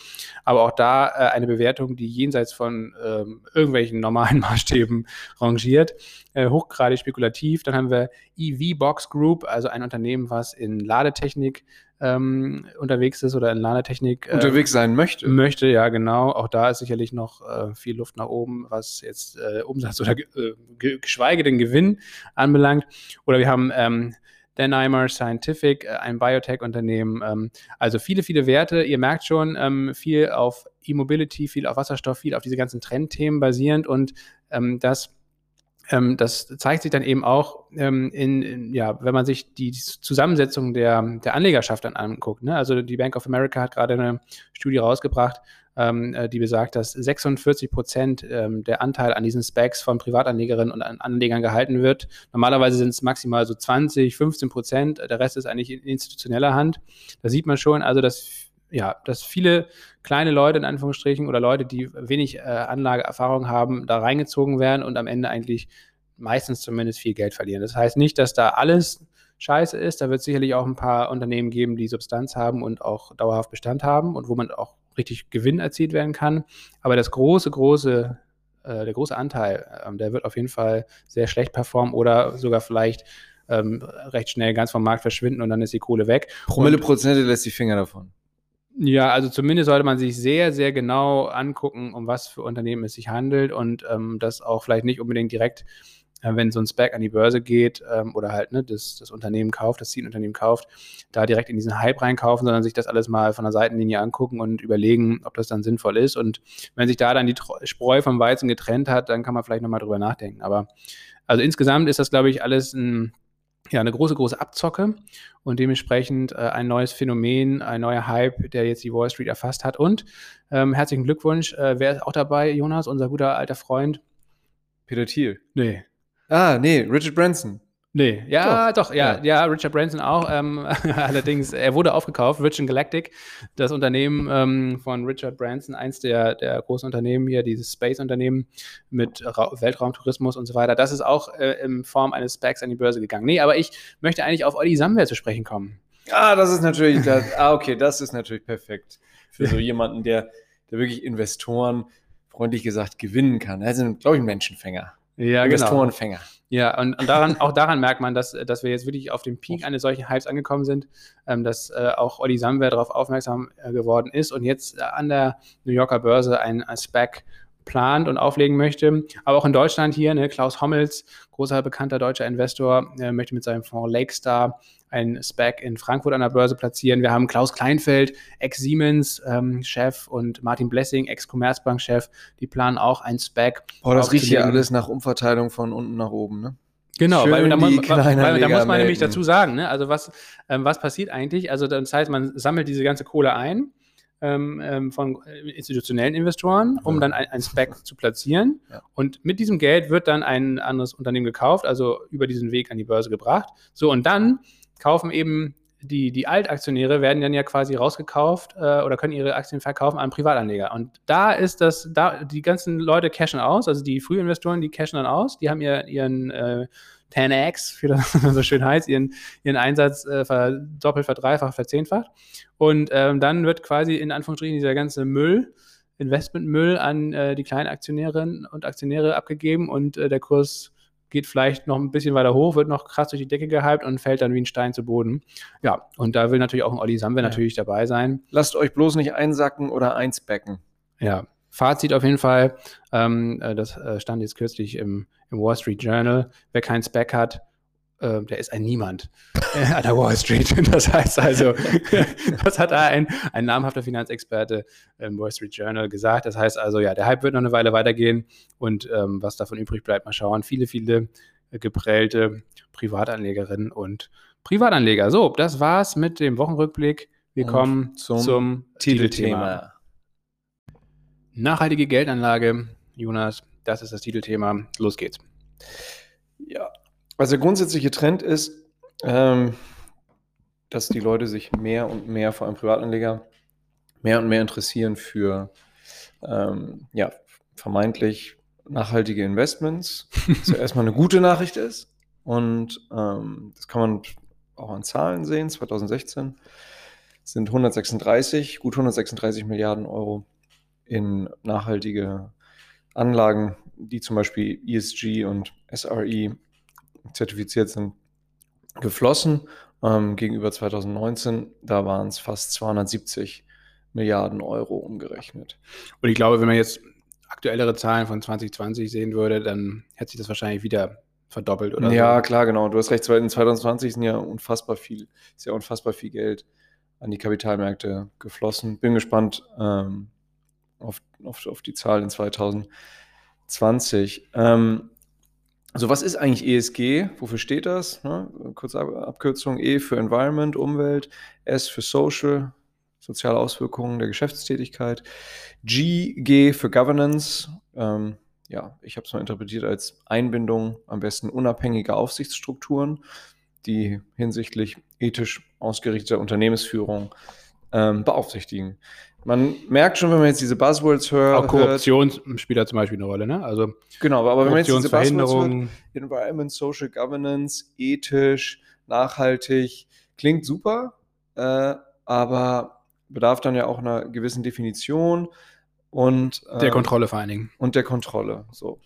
Aber auch da äh, eine Bewertung, die jenseits von ähm, irgendwelchen normalen Maßstäben rangiert. Äh, hochgradig spekulativ. Dann haben wir EV Box Group, also ein Unternehmen, was in Ladetechnik ähm, unterwegs ist oder in Ladetechnik äh, unterwegs sein möchte. Möchte, ja, genau. Auch da ist sicherlich noch äh, viel Luft nach oben, was jetzt äh, Umsatz oder äh, geschweige denn Gewinn anbelangt. Oder wir haben ähm, Danimer Scientific, äh, ein Biotech-Unternehmen. Ähm, also viele, viele Werte. Ihr merkt schon, ähm, viel auf E-Mobility, viel auf Wasserstoff, viel auf diese ganzen Trendthemen basierend und ähm, das zeigt sich dann eben auch in, in, ja, wenn man sich die Zusammensetzung der, der Anlegerschaft dann anguckt. Ne? Also die Bank of America hat gerade eine Studie rausgebracht, ähm, äh, die besagt, dass 46 Prozent ähm, der Anteil an diesen Specs von Privatanlegerinnen und Anlegern gehalten wird. Normalerweise sind es maximal so 20, 15 Prozent. Der Rest ist eigentlich in institutioneller Hand. Da sieht man schon, also dass ja, dass viele kleine Leute in Anführungsstrichen oder Leute, die wenig äh, Anlageerfahrung haben, da reingezogen werden und am Ende eigentlich meistens zumindest viel Geld verlieren. Das heißt nicht, dass da alles scheiße ist. Da wird es sicherlich auch ein paar Unternehmen geben, die Substanz haben und auch dauerhaft Bestand haben und wo man auch richtig Gewinn erzielt werden kann. Aber das große, große, äh, der große Anteil, ähm, der wird auf jeden Fall sehr schlecht performen oder sogar vielleicht ähm, recht schnell ganz vom Markt verschwinden und dann ist die Kohle weg. Promille Prozente lässt die Finger davon. Ja, also zumindest sollte man sich sehr, sehr genau angucken, um was für Unternehmen es sich handelt und ähm, das auch vielleicht nicht unbedingt direkt äh, wenn so ein Spec an die Börse geht ähm, oder halt ne, das, das Unternehmen kauft, das Zielunternehmen kauft, da direkt in diesen Hype reinkaufen, sondern sich das alles mal von der Seitenlinie angucken und überlegen, ob das dann sinnvoll ist. Und wenn sich da dann die Spreu vom Weizen getrennt hat, dann kann man vielleicht nochmal drüber nachdenken. Aber also insgesamt ist das, glaube ich, alles ein, ja, eine große, große Abzocke und dementsprechend äh, ein neues Phänomen, ein neuer Hype, der jetzt die Wall Street erfasst hat. Und ähm, herzlichen Glückwunsch. Äh, wer ist auch dabei, Jonas, unser guter alter Freund? Peter Thiel. Nee, Ah, nee, Richard Branson. Nee, ja, doch, doch ja, ja, ja, Richard Branson auch. Ähm, allerdings, er wurde aufgekauft, Virgin Galactic, das Unternehmen ähm, von Richard Branson, eins der, der großen Unternehmen hier, dieses Space-Unternehmen mit Ra Weltraumtourismus und so weiter. Das ist auch äh, in Form eines Specs an die Börse gegangen. Nee, aber ich möchte eigentlich auf Olli Samwer zu sprechen kommen. Ah, das ist natürlich, das, ah, okay, das ist natürlich perfekt für so jemanden, der, der wirklich Investoren, freundlich gesagt, gewinnen kann. Er ist, glaube ich, ein Menschenfänger. Ja, genau. Ja, und, und daran, auch daran merkt man, dass, dass wir jetzt wirklich auf dem Peak eines solchen Hypes angekommen sind, ähm, dass äh, auch Olli Samwer darauf aufmerksam äh, geworden ist und jetzt äh, an der New Yorker Börse ein, SPAC plant und auflegen möchte. Aber auch in Deutschland hier, ne, Klaus Hommels, großer bekannter deutscher Investor, äh, möchte mit seinem Fonds Lakestar ein SPAC in Frankfurt an der Börse platzieren. Wir haben Klaus Kleinfeld, Ex-Siemens-Chef ähm, und Martin Blessing, Ex-Commerzbank-Chef, die planen auch ein SPAC. Oh, das riecht hier alles nach Umverteilung von unten nach oben, ne? Genau, Schön weil, da, muss, weil, da muss man nämlich dazu sagen, ne? also was, ähm, was passiert eigentlich? Also das heißt, man sammelt diese ganze Kohle ein ähm, ähm von institutionellen Investoren, um ja. dann ein, ein Spec zu platzieren. Ja. Und mit diesem Geld wird dann ein anderes Unternehmen gekauft, also über diesen Weg an die Börse gebracht. So, und dann kaufen eben die, die Altaktionäre werden dann ja quasi rausgekauft äh, oder können ihre Aktien verkaufen an Privatanleger. Und da ist das, da die ganzen Leute cashen aus, also die Frühinvestoren, die cashen dann aus, die haben ihr, ihren äh, 10x, wie das so schön heißt, ihren, ihren Einsatz äh, verdoppelt, verdreifacht, verzehnfacht. Und ähm, dann wird quasi in Anführungsstrichen dieser ganze Müll, Investmentmüll an äh, die kleinen Aktionärinnen und Aktionäre abgegeben und äh, der Kurs geht vielleicht noch ein bisschen weiter hoch, wird noch krass durch die Decke gehypt und fällt dann wie ein Stein zu Boden. Ja, und da will natürlich auch ein Olli Samwer ja. natürlich dabei sein. Lasst euch bloß nicht einsacken oder einsbecken. Ja, Fazit auf jeden Fall, ähm, äh, das äh, stand jetzt kürzlich im, im, Wall Street Journal, wer keinen Spec hat, äh, der ist ein Niemand äh, an der Wall Street. Das heißt also, das hat ein, ein namhafter Finanzexperte im Wall Street Journal gesagt. Das heißt also, ja, der Hype wird noch eine Weile weitergehen und ähm, was davon übrig bleibt, mal schauen. Viele, viele geprellte Privatanlegerinnen und Privatanleger. So, das war's mit dem Wochenrückblick. Wir und kommen zum, zum Titelthema. Nachhaltige Geldanlage, Jonas, das ist das Titelthema. Los geht's. Also der grundsätzliche Trend ist, ähm, dass die Leute sich mehr und mehr, vor allem Privatanleger, mehr und mehr interessieren für ähm, ja, vermeintlich nachhaltige Investments. Was ja erstmal eine gute Nachricht ist. Und ähm, das kann man auch an Zahlen sehen. 2016 sind 136, gut 136 Milliarden Euro in nachhaltige Anlagen, die zum Beispiel ESG und SRE zertifiziert sind, geflossen. Ähm, gegenüber 2019, da waren es fast 270 Milliarden Euro umgerechnet. Und ich glaube, wenn man jetzt aktuellere Zahlen von 2020 sehen würde, dann hätte sich das wahrscheinlich wieder verdoppelt oder Ja, so. klar, genau. Du hast recht, in 2020 sind ja unfassbar viel, ist ja unfassbar viel Geld an die Kapitalmärkte geflossen. Bin gespannt ähm, auf, auf, auf die Zahl in 2020. Ähm, also was ist eigentlich ESG? Wofür steht das? Ne? Kurze Abkürzung E für Environment, Umwelt, S für Social, soziale Auswirkungen der Geschäftstätigkeit, G, G für Governance. Ähm, ja, ich habe es mal interpretiert als Einbindung am besten unabhängiger Aufsichtsstrukturen, die hinsichtlich ethisch ausgerichteter Unternehmensführung ähm, beaufsichtigen. Man merkt schon, wenn man jetzt diese Buzzwords hört. Auch Korruption hört, spielt da zum Beispiel eine Rolle, ne? Also genau, aber wenn man jetzt diese Buzzwords hört, Environment, Social Governance, ethisch, nachhaltig, klingt super, äh, aber bedarf dann ja auch einer gewissen Definition und äh, der Kontrolle vor allen Dingen. Und der Kontrolle, so.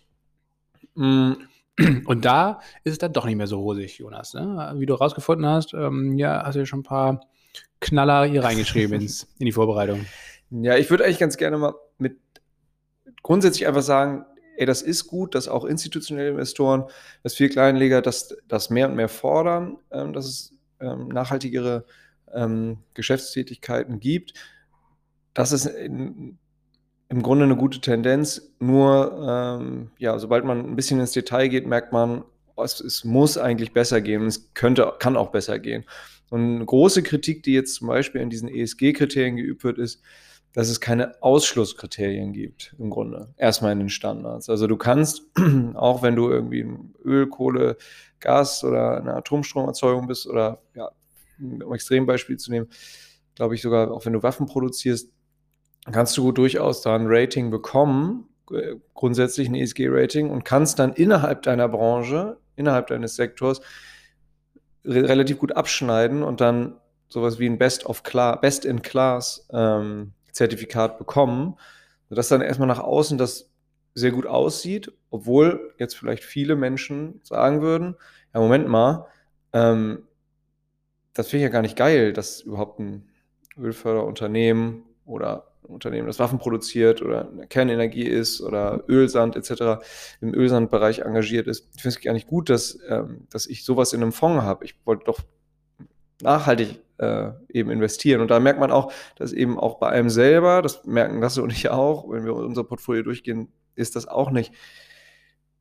Mm. Und da ist es dann doch nicht mehr so rosig, Jonas. Ne? Wie du rausgefunden hast, ähm, ja, hast du ja schon ein paar Knaller hier reingeschrieben ins, in die Vorbereitung. Ja, ich würde eigentlich ganz gerne mal mit grundsätzlich einfach sagen, ey, das ist gut, dass auch institutionelle Investoren, dass viele Kleinleger das, das mehr und mehr fordern, ähm, dass es ähm, nachhaltigere ähm, Geschäftstätigkeiten gibt. Das ist in, im Grunde eine gute Tendenz. Nur, ähm, ja, sobald man ein bisschen ins Detail geht, merkt man, es, es muss eigentlich besser gehen. Es könnte, kann auch besser gehen. Und eine große Kritik, die jetzt zum Beispiel an diesen ESG-Kriterien geübt wird, ist, dass es keine Ausschlusskriterien gibt, im Grunde. Erstmal in den Standards. Also du kannst, auch wenn du irgendwie Öl, Kohle, Gas oder eine Atomstromerzeugung bist oder ja, um Extrembeispiel zu nehmen, glaube ich sogar, auch wenn du Waffen produzierst, kannst du durchaus da ein Rating bekommen, äh, grundsätzlich ein ESG-Rating und kannst dann innerhalb deiner Branche, innerhalb deines Sektors re relativ gut abschneiden und dann sowas wie ein Best of Class, Best in Class ähm, Zertifikat bekommen, sodass dann erstmal nach außen das sehr gut aussieht, obwohl jetzt vielleicht viele Menschen sagen würden, ja, Moment mal, ähm, das finde ich ja gar nicht geil, dass überhaupt ein Ölförderunternehmen oder Unternehmen, das Waffen produziert oder Kernenergie ist oder Ölsand etc. im Ölsandbereich engagiert ist. Ich finde es gar nicht gut, dass, ähm, dass ich sowas in einem Fonds habe. Ich wollte doch nachhaltig äh, eben investieren. Und da merkt man auch, dass eben auch bei einem selber, das merken Lasse und ich auch, wenn wir unser Portfolio durchgehen, ist das auch nicht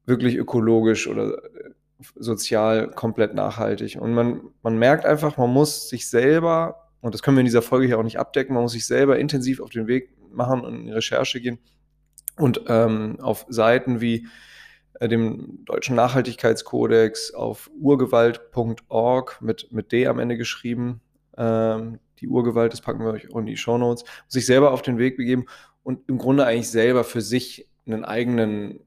wirklich ökologisch oder äh, sozial komplett nachhaltig. Und man, man merkt einfach, man muss sich selber, und das können wir in dieser Folge hier auch nicht abdecken, man muss sich selber intensiv auf den Weg machen und in Recherche gehen und ähm, auf Seiten wie äh, dem Deutschen Nachhaltigkeitskodex, auf urgewalt.org mit, mit D am Ende geschrieben, ähm, die Urgewalt, das packen wir euch in die Shownotes, sich selber auf den Weg begeben und im Grunde eigentlich selber für sich einen eigenen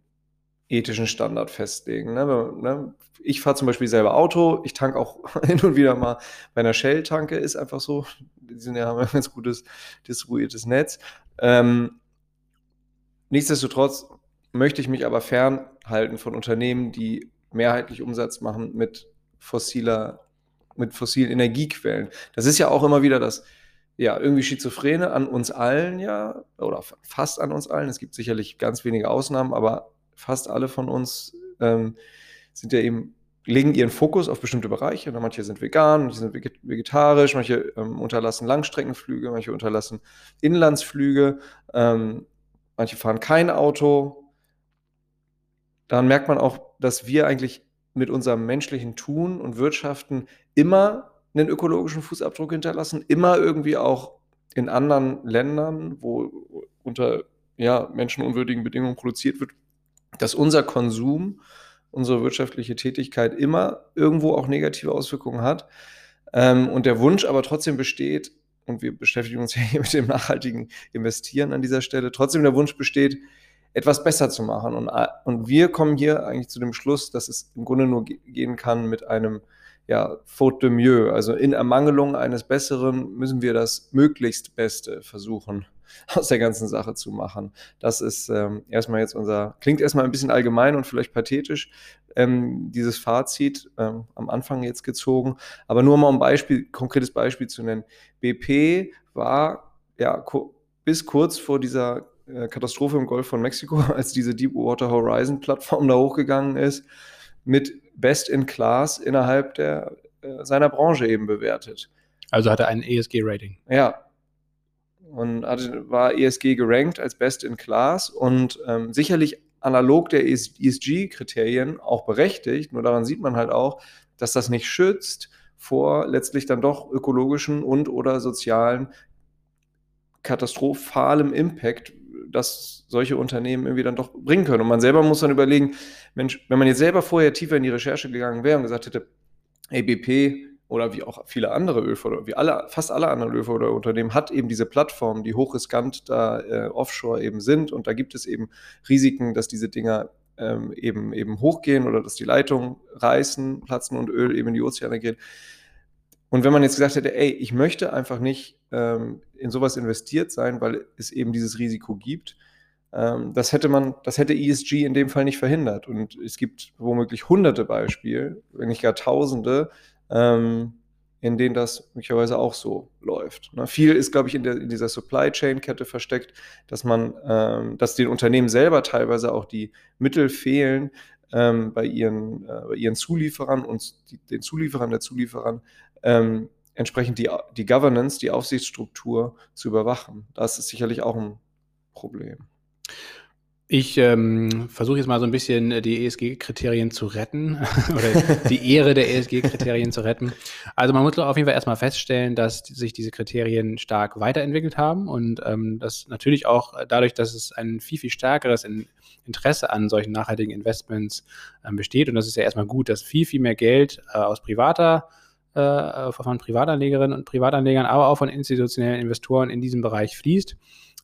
ethischen Standard festlegen. Ne? Ne? Ich fahre zum Beispiel selber Auto, ich tanke auch hin und wieder mal bei einer Shell-Tanke, ist einfach so. Die sind ja, haben ein ganz gutes distribuiertes Netz. Ähm, nichtsdestotrotz möchte ich mich aber fernhalten von Unternehmen, die mehrheitlich Umsatz machen mit fossiler, mit fossilen Energiequellen. Das ist ja auch immer wieder das, ja, irgendwie Schizophrene an uns allen ja, oder fast an uns allen. Es gibt sicherlich ganz wenige Ausnahmen, aber fast alle von uns ähm, sind ja eben, legen ihren Fokus auf bestimmte Bereiche. Ne, manche sind vegan, manche sind vegetarisch, manche ähm, unterlassen Langstreckenflüge, manche unterlassen Inlandsflüge, ähm, manche fahren kein Auto. Daran merkt man auch, dass wir eigentlich mit unserem menschlichen Tun und Wirtschaften immer einen ökologischen Fußabdruck hinterlassen, immer irgendwie auch in anderen Ländern, wo unter ja, menschenunwürdigen Bedingungen produziert wird, dass unser Konsum, unsere wirtschaftliche Tätigkeit immer irgendwo auch negative Auswirkungen hat. Ähm, und der Wunsch aber trotzdem besteht, und wir beschäftigen uns ja hier mit dem nachhaltigen Investieren an dieser Stelle, trotzdem der Wunsch besteht, etwas besser zu machen. Und, und wir kommen hier eigentlich zu dem Schluss, dass es im Grunde nur gehen kann mit einem ja, faute de mieux. Also in Ermangelung eines Besseren müssen wir das möglichst Beste versuchen aus der ganzen Sache zu machen. Das ist ähm, erstmal jetzt unser, klingt erstmal ein bisschen allgemein und vielleicht pathetisch, ähm, dieses Fazit ähm, am Anfang jetzt gezogen. Aber nur mal um ein Beispiel, konkretes Beispiel zu nennen. BP war ja bis kurz vor dieser äh, Katastrophe im Golf von Mexiko, als diese Deepwater Horizon Plattform da hochgegangen ist, mit Best in Class innerhalb der, äh, seiner Branche eben bewertet. Also hatte ein ESG-Rating. Ja, und hatte, war ESG gerankt als Best in Class und ähm, sicherlich analog der ESG-Kriterien auch berechtigt. Nur daran sieht man halt auch, dass das nicht schützt vor letztlich dann doch ökologischen und oder sozialen katastrophalem Impact, das solche Unternehmen irgendwie dann doch bringen können. Und man selber muss dann überlegen, Mensch, wenn man jetzt selber vorher tiefer in die Recherche gegangen wäre und gesagt hätte, ABP oder wie auch viele andere Ölförder, wie alle, fast alle anderen Ölförderunternehmen, hat eben diese Plattformen, die hochriskant da äh, offshore eben sind. Und da gibt es eben Risiken, dass diese Dinger ähm, eben, eben hochgehen oder dass die Leitungen reißen, platzen und Öl eben in die Ozeane geht. Und wenn man jetzt gesagt hätte, ey, ich möchte einfach nicht ähm, in sowas investiert sein, weil es eben dieses Risiko gibt, ähm, das hätte man, das hätte ESG in dem Fall nicht verhindert. Und es gibt womöglich hunderte Beispiele, wenn nicht gar tausende, ähm, in denen das möglicherweise auch so läuft. Ne? Viel ist, glaube ich, in, der, in dieser Supply Chain-Kette versteckt, dass man, ähm, dass den Unternehmen selber teilweise auch die Mittel fehlen, ähm, bei, ihren, äh, bei ihren Zulieferern und die, den Zulieferern der Zulieferern ähm, entsprechend die, die Governance, die Aufsichtsstruktur zu überwachen. Das ist sicherlich auch ein Problem. Ich ähm, versuche jetzt mal so ein bisschen äh, die ESG-Kriterien zu retten oder die Ehre der ESG-Kriterien zu retten. Also man muss auf jeden Fall erstmal feststellen, dass sich diese Kriterien stark weiterentwickelt haben und ähm, das natürlich auch dadurch, dass es ein viel, viel stärkeres Interesse an solchen nachhaltigen Investments ähm, besteht. Und das ist ja erstmal gut, dass viel, viel mehr Geld äh, aus privater äh, von Privatanlegerinnen und Privatanlegern, aber auch von institutionellen Investoren in diesem Bereich fließt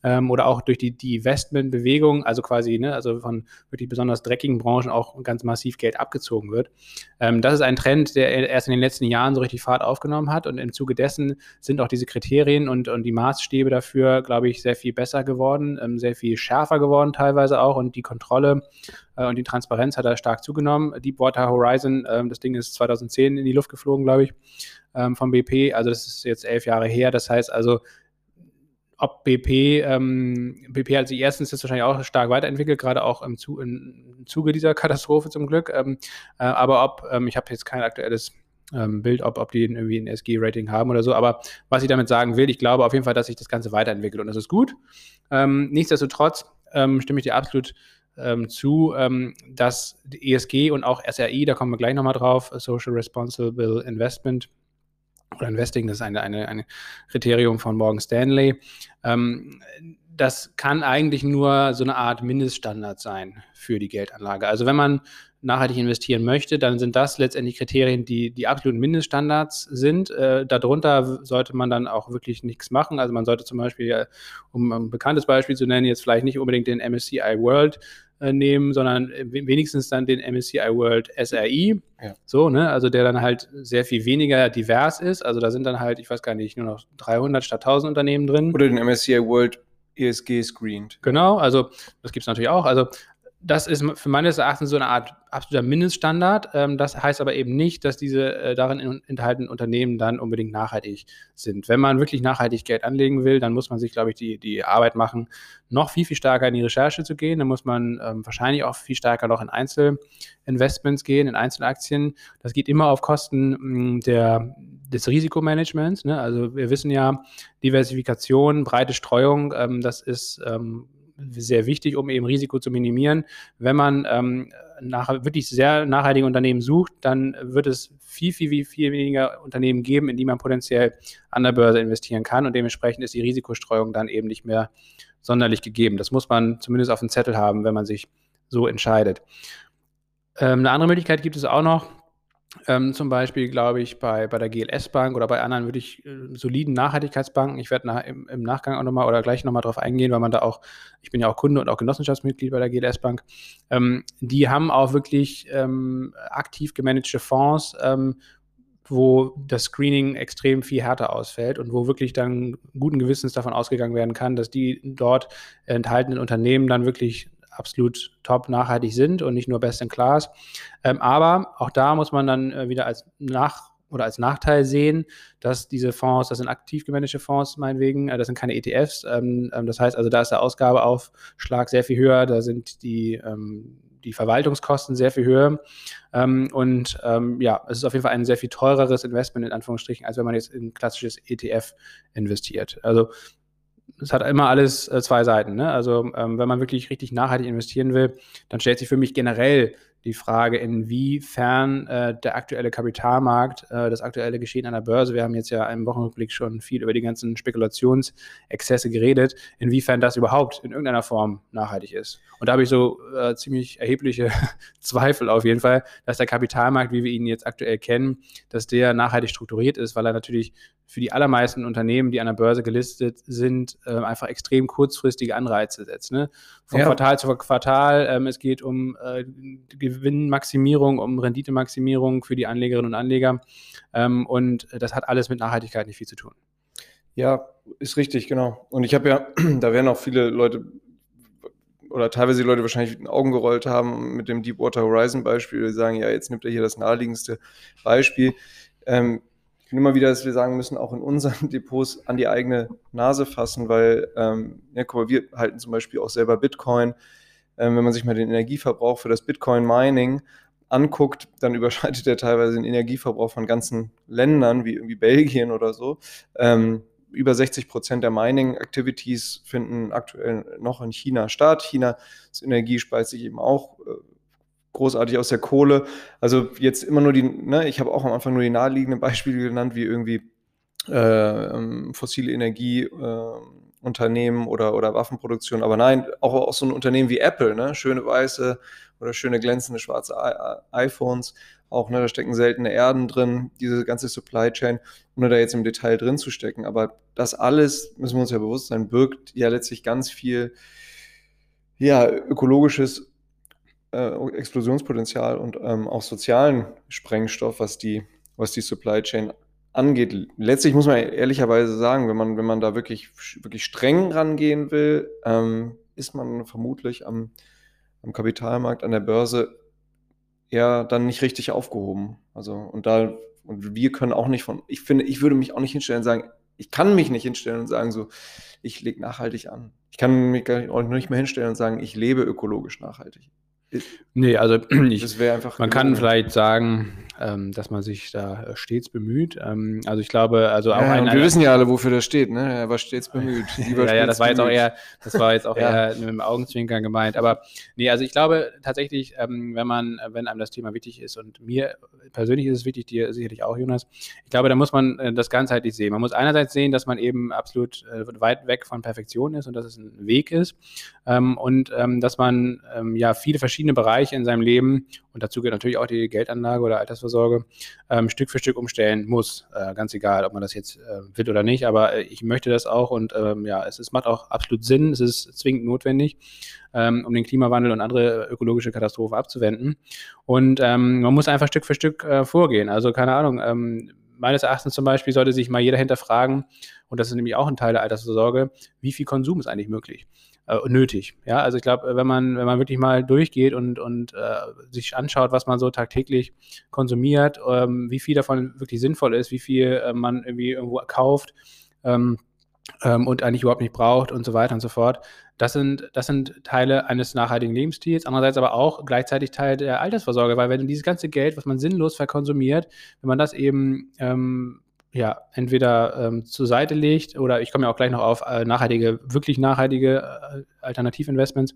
ähm, oder auch durch die, die Investmentbewegung, also quasi, ne, also von wirklich besonders dreckigen Branchen auch ganz massiv Geld abgezogen wird. Ähm, das ist ein Trend, der erst in den letzten Jahren so richtig Fahrt aufgenommen hat und im Zuge dessen sind auch diese Kriterien und, und die Maßstäbe dafür, glaube ich, sehr viel besser geworden, ähm, sehr viel schärfer geworden teilweise auch und die Kontrolle äh, und die Transparenz hat da stark zugenommen. Deepwater Horizon, ähm, das Ding ist 2010 in die Luft geflogen, glaube ich, ähm, vom BP, also das ist jetzt elf Jahre her, das heißt also, ob BP, ähm, BP sich erstens jetzt wahrscheinlich auch stark weiterentwickelt, gerade auch im, Zu im Zuge dieser Katastrophe zum Glück. Ähm, äh, aber ob, ähm, ich habe jetzt kein aktuelles ähm, Bild, ob, ob die irgendwie ein SG-Rating haben oder so. Aber was ich damit sagen will, ich glaube auf jeden Fall, dass sich das Ganze weiterentwickelt und das ist gut. Ähm, nichtsdestotrotz ähm, stimme ich dir absolut zu, dass ESG und auch SRI, da kommen wir gleich nochmal drauf, Social Responsible Investment oder Investing, das ist eine, eine, ein Kriterium von Morgan Stanley. Ähm, das kann eigentlich nur so eine Art Mindeststandard sein für die Geldanlage. Also wenn man nachhaltig investieren möchte, dann sind das letztendlich Kriterien, die die absoluten Mindeststandards sind. Äh, darunter sollte man dann auch wirklich nichts machen. Also man sollte zum Beispiel, um ein bekanntes Beispiel zu nennen, jetzt vielleicht nicht unbedingt den MSCI World äh, nehmen, sondern wenigstens dann den MSCI World SRI. Ja. So, ne? Also der dann halt sehr viel weniger divers ist. Also da sind dann halt, ich weiß gar nicht, nur noch 300 statt 1000 Unternehmen drin. Oder den MSCI World ESG screened. Genau, also das gibt es natürlich auch. Also das ist für meines Erachtens so eine Art absoluter Mindeststandard. Ähm, das heißt aber eben nicht, dass diese äh, darin enthaltenen Unternehmen dann unbedingt nachhaltig sind. Wenn man wirklich nachhaltig Geld anlegen will, dann muss man sich, glaube ich, die, die Arbeit machen, noch viel, viel stärker in die Recherche zu gehen. Dann muss man ähm, wahrscheinlich auch viel stärker noch in Einzelinvestments gehen, in Einzelaktien. Das geht immer auf Kosten mh, der, des Risikomanagements. Ne? Also wir wissen ja, Diversifikation, breite Streuung, ähm, das ist ähm, sehr wichtig, um eben Risiko zu minimieren. Wenn man ähm, nach wirklich sehr nachhaltige Unternehmen sucht, dann wird es viel, viel, viel, weniger Unternehmen geben, in die man potenziell an der Börse investieren kann. Und dementsprechend ist die Risikostreuung dann eben nicht mehr sonderlich gegeben. Das muss man zumindest auf dem Zettel haben, wenn man sich so entscheidet. Ähm, eine andere Möglichkeit gibt es auch noch, ähm, zum Beispiel, glaube ich, bei, bei der GLS Bank oder bei anderen wirklich äh, soliden Nachhaltigkeitsbanken. Ich werde nach, im, im, Nachgang auch nochmal oder gleich nochmal drauf eingehen, weil man da auch, ich bin ja auch Kunde und auch Genossenschaftsmitglied bei der GLS Bank. Ähm, die haben auch wirklich ähm, aktiv gemanagte Fonds, ähm, wo das Screening extrem viel härter ausfällt und wo wirklich dann guten Gewissens davon ausgegangen werden kann, dass die dort enthaltenen Unternehmen dann wirklich absolut top nachhaltig sind und nicht nur best in class. Ähm, aber auch da muss man dann äh, wieder als Nach- oder als Nachteil sehen, dass diese Fonds, das sind aktiv gemanagte Fonds meinetwegen, äh, das sind keine ETFs. Ähm, ähm, das heißt also, da ist der Ausgabeaufschlag sehr viel höher, da sind die, ähm, die Verwaltungskosten sehr viel höher. Und ja, es ist auf jeden Fall ein sehr viel teureres Investment in Anführungsstrichen, als wenn man jetzt in ein klassisches ETF investiert. Also es hat immer alles äh, zwei Seiten. Ne? Also ähm, wenn man wirklich richtig nachhaltig investieren will, dann stellt sich für mich generell die Frage, inwiefern äh, der aktuelle Kapitalmarkt, äh, das aktuelle Geschehen an der Börse, wir haben jetzt ja im Wochenrückblick schon viel über die ganzen Spekulationsexzesse geredet, inwiefern das überhaupt in irgendeiner Form nachhaltig ist. Und da habe ich so äh, ziemlich erhebliche Zweifel auf jeden Fall, dass der Kapitalmarkt, wie wir ihn jetzt aktuell kennen, dass der nachhaltig strukturiert ist, weil er natürlich für die allermeisten Unternehmen, die an der Börse gelistet sind, äh, einfach extrem kurzfristige Anreize setzt. Ne? Von ja. Quartal zu Quartal. Ähm, es geht um äh, Gewinnmaximierung, um Renditemaximierung für die Anlegerinnen und Anleger. Ähm, und das hat alles mit Nachhaltigkeit nicht viel zu tun. Ja, ist richtig, genau. Und ich habe ja, da werden auch viele Leute oder teilweise die Leute wahrscheinlich in Augen gerollt haben mit dem Deepwater Horizon Beispiel, die sagen, ja, jetzt nimmt er hier das naheliegendste Beispiel. Ähm, ich finde immer wieder, dass wir sagen müssen, auch in unseren Depots an die eigene Nase fassen, weil, ähm, ja, guck mal, wir halten zum Beispiel auch selber Bitcoin. Ähm, wenn man sich mal den Energieverbrauch für das Bitcoin-Mining anguckt, dann überschreitet er teilweise den Energieverbrauch von ganzen Ländern, wie irgendwie Belgien oder so. Ähm, über 60 Prozent der Mining-Activities finden aktuell noch in China statt. Chinas Energie speist sich eben auch äh, großartig aus der Kohle. Also jetzt immer nur die, ne, ich habe auch am Anfang nur die naheliegenden Beispiele genannt, wie irgendwie äh, ähm, fossile Energieunternehmen äh, oder, oder Waffenproduktion. Aber nein, auch, auch so ein Unternehmen wie Apple, ne? schöne weiße oder schöne glänzende schwarze I iPhones. Auch, ne, da stecken seltene Erden drin, diese ganze Supply Chain, ohne da jetzt im Detail drin zu stecken. Aber das alles, müssen wir uns ja bewusst sein, birgt ja letztlich ganz viel ja, ökologisches äh, Explosionspotenzial und ähm, auch sozialen Sprengstoff, was die, was die Supply Chain angeht. Letztlich muss man ehrlicherweise sagen, wenn man, wenn man da wirklich, wirklich streng rangehen will, ähm, ist man vermutlich am, am Kapitalmarkt, an der Börse eher dann nicht richtig aufgehoben. Also, und da, und wir können auch nicht von, ich finde, ich würde mich auch nicht hinstellen und sagen, ich kann mich nicht hinstellen und sagen so, ich lege nachhaltig an. Ich kann mich auch nicht mehr hinstellen und sagen, ich lebe ökologisch nachhaltig. Nee, also ich, Das wäre einfach. man kann vielleicht sagen, ähm, dass man sich da äh, stets bemüht. Ähm, also ich glaube, also auch Ja, ein, wir wissen ja alle, wofür das steht, ne? Er war stets bemüht. Sie war ja, ja, das war jetzt auch bemüht. eher, das war jetzt auch Ja. eher mit dem Augenzwinkern gemeint. Aber nee, also ich glaube tatsächlich, ähm, wenn man, wenn einem das Thema wichtig ist und mir persönlich ist es wichtig, dir sicherlich auch, Jonas, ich glaube, da muss man äh, das ganzheitlich sehen. Man muss einerseits sehen, dass man eben absolut äh, weit weg von Perfektion ist und dass es ein Weg ist ähm, und ähm, dass man ähm, ja viele verschiedene Bereiche in seinem Leben und dazu gehört natürlich auch die Geldanlage oder Altersvorsorge ähm, Stück für Stück umstellen muss. Äh, ganz egal, ob man das jetzt äh, will oder nicht, aber äh, ich möchte das auch und ähm, ja, es, es macht auch absolut Sinn, es ist zwingend notwendig, ähm, um den Klimawandel und andere ökologische Katastrophen abzuwenden. Und ähm, man muss einfach Stück für Stück äh, vorgehen. Also keine Ahnung, ähm, meines Erachtens zum Beispiel sollte sich mal jeder hinterfragen, und das ist nämlich auch ein Teil der Altersvorsorge, wie viel Konsum ist eigentlich möglich? Äh, nötig. Ja, also ich glaube, wenn man, wenn man wirklich mal durchgeht und, und äh, sich anschaut, was man so tagtäglich konsumiert, ähm, wie viel davon wirklich sinnvoll ist, wie viel äh, man irgendwie irgendwo kauft ähm, ähm, und eigentlich überhaupt nicht braucht und so weiter und so fort. Das sind, das sind Teile eines nachhaltigen Lebensstils, andererseits aber auch gleichzeitig Teil der Altersvorsorge, weil wenn dieses ganze Geld, was man sinnlos verkonsumiert, wenn man das eben ähm, ja, entweder ähm, zur Seite legt oder ich komme ja auch gleich noch auf äh, nachhaltige, wirklich nachhaltige äh, Alternativinvestments,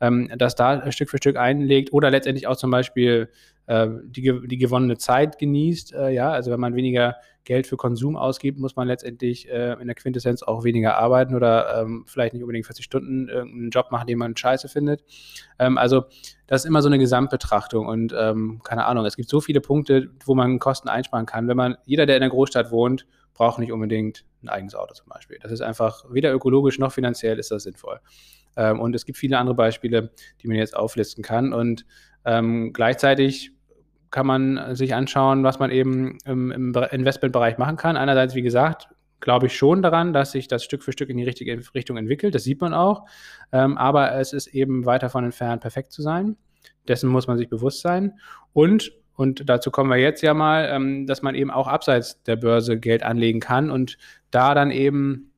ähm, das da Stück für Stück einlegt oder letztendlich auch zum Beispiel die, die gewonnene Zeit genießt. Äh, ja, also wenn man weniger Geld für Konsum ausgibt, muss man letztendlich äh, in der Quintessenz auch weniger arbeiten oder ähm, vielleicht nicht unbedingt 40 Stunden irgendeinen Job machen, den man scheiße findet. Ähm, also das ist immer so eine Gesamtbetrachtung und ähm, keine Ahnung, es gibt so viele Punkte, wo man Kosten einsparen kann. Wenn man, jeder, der in der Großstadt wohnt, braucht nicht unbedingt ein eigenes Auto zum Beispiel. Das ist einfach weder ökologisch noch finanziell ist das sinnvoll. Und es gibt viele andere Beispiele, die man jetzt auflisten kann. Und gleichzeitig kann man sich anschauen, was man eben im, im Investmentbereich machen kann. Einerseits, wie gesagt, glaube ich schon daran, dass sich das Stück für Stück in die richtige Richtung entwickelt. Das sieht man auch. Ähm, aber es ist eben weit davon entfernt, perfekt zu sein. Dessen muss man sich bewusst sein. Und, und dazu kommen wir jetzt ja mal, ähm, dass man eben auch abseits der Börse Geld anlegen kann und da dann eben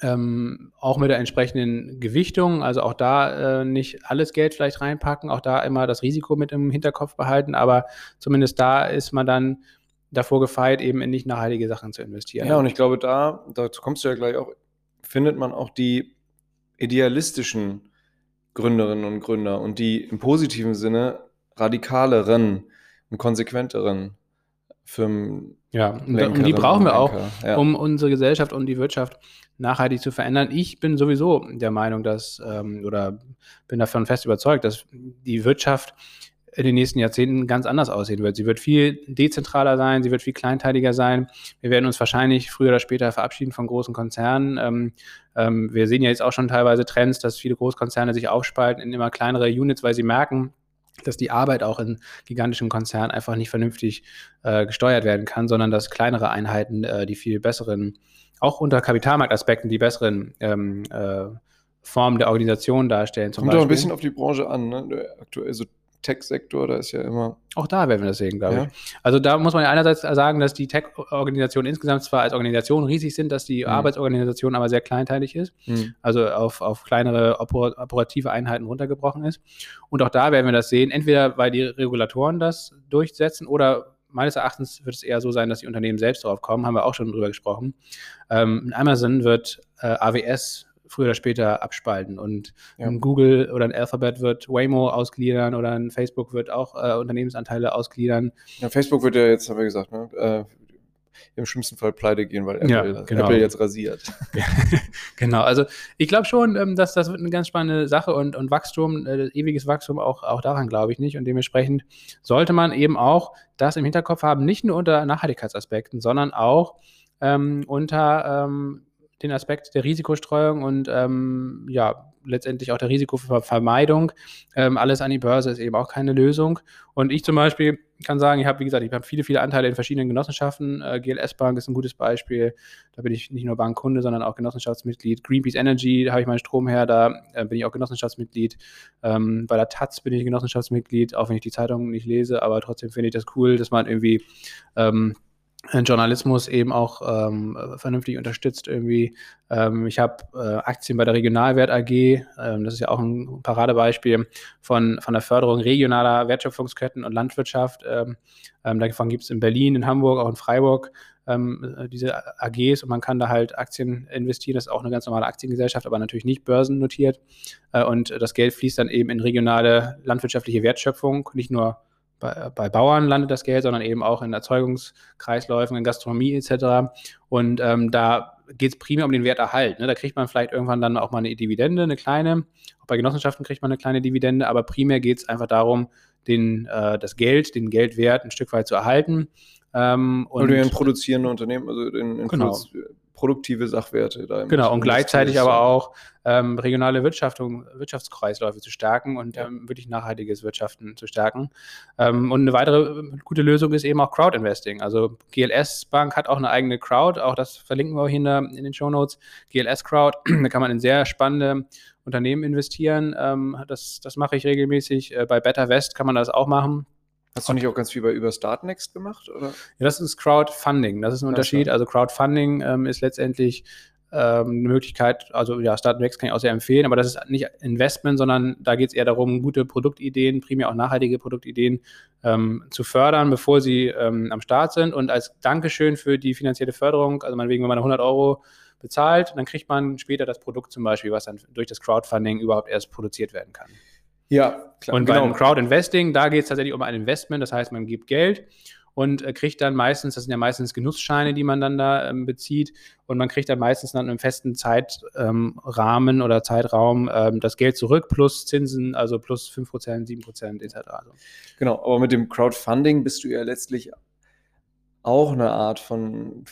ähm, auch mit der entsprechenden Gewichtung, also auch da äh, nicht alles Geld vielleicht reinpacken, auch da immer das Risiko mit im Hinterkopf behalten, aber zumindest da ist man dann davor gefeit, eben in nicht nachhaltige Sachen zu investieren. Ja, und ich glaube, da, dazu kommst du ja gleich auch, findet man auch die idealistischen Gründerinnen und Gründer und die im positiven Sinne radikaleren und konsequenteren Firmen. Ja, und die brauchen wir auch, ja. um unsere Gesellschaft und die Wirtschaft nachhaltig zu verändern. Ich bin sowieso der Meinung, dass, ähm, oder bin davon fest überzeugt, dass die Wirtschaft in den nächsten Jahrzehnten ganz anders aussehen wird. Sie wird viel dezentraler sein, sie wird viel kleinteiliger sein. Wir werden uns wahrscheinlich früher oder später verabschieden von großen Konzernen. Ähm, ähm, wir sehen ja jetzt auch schon teilweise Trends, dass viele Großkonzerne sich aufspalten in immer kleinere Units, weil sie merken, dass die Arbeit auch in gigantischen Konzernen einfach nicht vernünftig äh, gesteuert werden kann, sondern dass kleinere Einheiten äh, die viel besseren, auch unter Kapitalmarktaspekten, die besseren ähm, äh, Formen der Organisation darstellen. Kommt Beispiel. auch ein bisschen auf die Branche an. Ne? Aktuell so Tech-Sektor, da ist ja immer. Auch da werden wir das sehen, glaube ja. ich. Also da muss man ja einerseits sagen, dass die Tech-Organisationen insgesamt zwar als Organisation riesig sind, dass die mhm. Arbeitsorganisation aber sehr kleinteilig ist, mhm. also auf, auf kleinere oper operative Einheiten runtergebrochen ist. Und auch da werden wir das sehen, entweder weil die Regulatoren das durchsetzen oder meines Erachtens wird es eher so sein, dass die Unternehmen selbst drauf kommen, haben wir auch schon drüber gesprochen. Ähm, Amazon wird äh, AWS früher oder später abspalten. Und ja. ein Google oder ein Alphabet wird Waymo ausgliedern oder ein Facebook wird auch äh, Unternehmensanteile ausgliedern. Ja, Facebook wird ja jetzt, haben wir gesagt, ne, äh, im schlimmsten Fall pleite gehen, weil Apple, ja, genau. Apple jetzt rasiert. genau, also ich glaube schon, ähm, dass das wird eine ganz spannende Sache und, und Wachstum, äh, ewiges Wachstum, auch, auch daran glaube ich nicht. Und dementsprechend sollte man eben auch das im Hinterkopf haben, nicht nur unter Nachhaltigkeitsaspekten, sondern auch ähm, unter ähm, den Aspekt der Risikostreuung und ähm, ja, letztendlich auch der Risikovermeidung. Ähm, alles an die Börse ist eben auch keine Lösung. Und ich zum Beispiel kann sagen, ich habe, wie gesagt, ich habe viele, viele Anteile in verschiedenen Genossenschaften. Äh, GLS Bank ist ein gutes Beispiel. Da bin ich nicht nur Bankkunde, sondern auch Genossenschaftsmitglied. Greenpeace Energy, da habe ich meinen Strom her, da äh, bin ich auch Genossenschaftsmitglied. Ähm, bei der Taz bin ich Genossenschaftsmitglied, auch wenn ich die Zeitung nicht lese, aber trotzdem finde ich das cool, dass man irgendwie ähm, Journalismus eben auch ähm, vernünftig unterstützt irgendwie. Ähm, ich habe äh, Aktien bei der Regionalwert AG, ähm, das ist ja auch ein Paradebeispiel von, von der Förderung regionaler Wertschöpfungsketten und Landwirtschaft. Ähm, ähm, davon gibt es in Berlin, in Hamburg, auch in Freiburg ähm, diese AGs und man kann da halt Aktien investieren. Das ist auch eine ganz normale Aktiengesellschaft, aber natürlich nicht börsennotiert. Äh, und das Geld fließt dann eben in regionale landwirtschaftliche Wertschöpfung, nicht nur bei, bei, Bauern landet das Geld, sondern eben auch in Erzeugungskreisläufen, in Gastronomie etc. Und ähm, da geht es primär um den Werterhalt. Ne? Da kriegt man vielleicht irgendwann dann auch mal eine Dividende, eine kleine. Auch bei Genossenschaften kriegt man eine kleine Dividende, aber primär geht es einfach darum, den, äh, das Geld, den Geldwert ein Stück weit zu erhalten. Ähm, und Weil du ja ein produzierende Unternehmen, also in, in genau produktive Sachwerte. Da genau, und gleichzeitig aber auch ähm, regionale Wirtschaftung, Wirtschaftskreisläufe zu stärken und ja. ähm, wirklich nachhaltiges Wirtschaften zu stärken. Ähm, und eine weitere äh, gute Lösung ist eben auch Crowd-Investing. Also GLS Bank hat auch eine eigene Crowd, auch das verlinken wir in, der, in den Show Notes. GLS Crowd, da kann man in sehr spannende Unternehmen investieren. Ähm, das, das mache ich regelmäßig. Äh, bei Better West kann man das auch machen. Hast du nicht auch ganz viel bei über Startnext gemacht? Oder? Ja, das ist Crowdfunding. Das ist ein Unterschied. Also Crowdfunding ähm, ist letztendlich ähm, eine Möglichkeit, also ja, Startnext kann ich auch sehr empfehlen, aber das ist nicht Investment, sondern da geht es eher darum, gute Produktideen, primär auch nachhaltige Produktideen ähm, zu fördern, bevor sie ähm, am Start sind. Und als Dankeschön für die finanzielle Förderung, also meinetwegen, wenn man 100 Euro bezahlt, dann kriegt man später das Produkt zum Beispiel, was dann durch das Crowdfunding überhaupt erst produziert werden kann. Ja, klar. Und genau. beim Crowd Investing, da geht es tatsächlich um ein Investment, das heißt, man gibt Geld und äh, kriegt dann meistens, das sind ja meistens Genussscheine, die man dann da ähm, bezieht, und man kriegt dann meistens dann im festen Zeitrahmen ähm, oder Zeitraum ähm, das Geld zurück plus Zinsen, also plus 5%, 7% etc. Also. Genau, aber mit dem Crowdfunding bist du ja letztlich auch eine Art von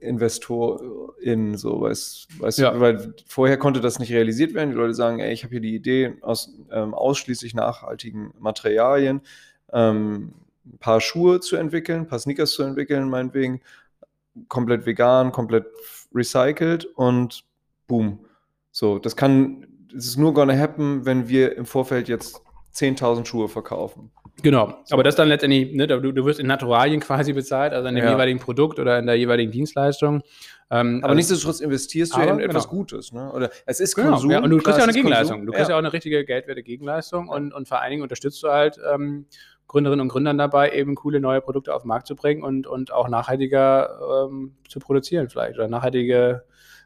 Investorin, so weißt, weißt ja. du, weil vorher konnte das nicht realisiert werden. Die Leute sagen, ey, ich habe hier die Idee aus ähm, ausschließlich nachhaltigen Materialien, ähm, ein paar Schuhe zu entwickeln, ein paar Sneakers zu entwickeln, meinetwegen, komplett vegan, komplett recycelt und boom. So, das kann, es ist nur gonna happen, wenn wir im Vorfeld jetzt 10.000 Schuhe verkaufen. Genau, aber das dann letztendlich, ne, du, du wirst in Naturalien quasi bezahlt, also in dem ja. jeweiligen Produkt oder in der jeweiligen Dienstleistung. Ähm, aber also, nichtsdestotrotz investierst du in genau. etwas Gutes, ne? Oder es ist genau, Konsum. Ja, und du kriegst ja auch eine Gegenleistung. Konsum. Du kriegst ja. ja. auch eine richtige Geldwerte Gegenleistung und, und vor allen Dingen unterstützt du halt ähm, Gründerinnen und Gründern dabei, eben coole neue Produkte auf den Markt zu bringen und, und auch nachhaltiger ähm, zu produzieren vielleicht oder nachhaltige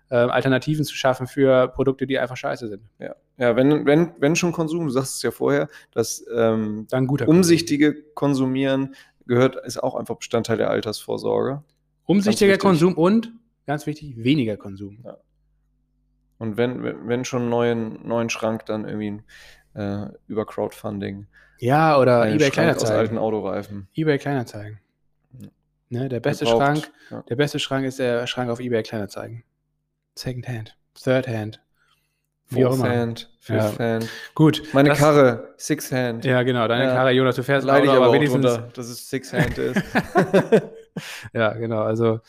äh, Alternativen zu schaffen für Produkte, die einfach scheiße sind. Ja, ja wenn, wenn, wenn schon Konsum, du sagst es ja vorher, dass ähm, Dann guter umsichtige Konsum. Konsumieren gehört, ist auch einfach Bestandteil der Altersvorsorge. Umsichtiger Konsum und, ganz wichtig, weniger Konsum. Ja. Und wenn, wenn schon einen neuen, neuen Schrank, dann irgendwie äh, über Crowdfunding. Ja, oder eBay Kleinanzeigen. Aus alten Autoreifen. eBay Kleinanzeigen. Ja. Ne, der beste Schrank, ja. der beste Schrank ist der Schrank auf eBay Kleinanzeigen. Second Hand, Third Hand. Wie Fourth Hand, Fifth ja. Hand. Gut. Meine das, Karre, Six Hand. Ja, genau, deine ja. Karre, Jonas, du fährst Leid Auto, aber, aber wenigstens, drunter, dass es Six Hand ist. ja, genau. Also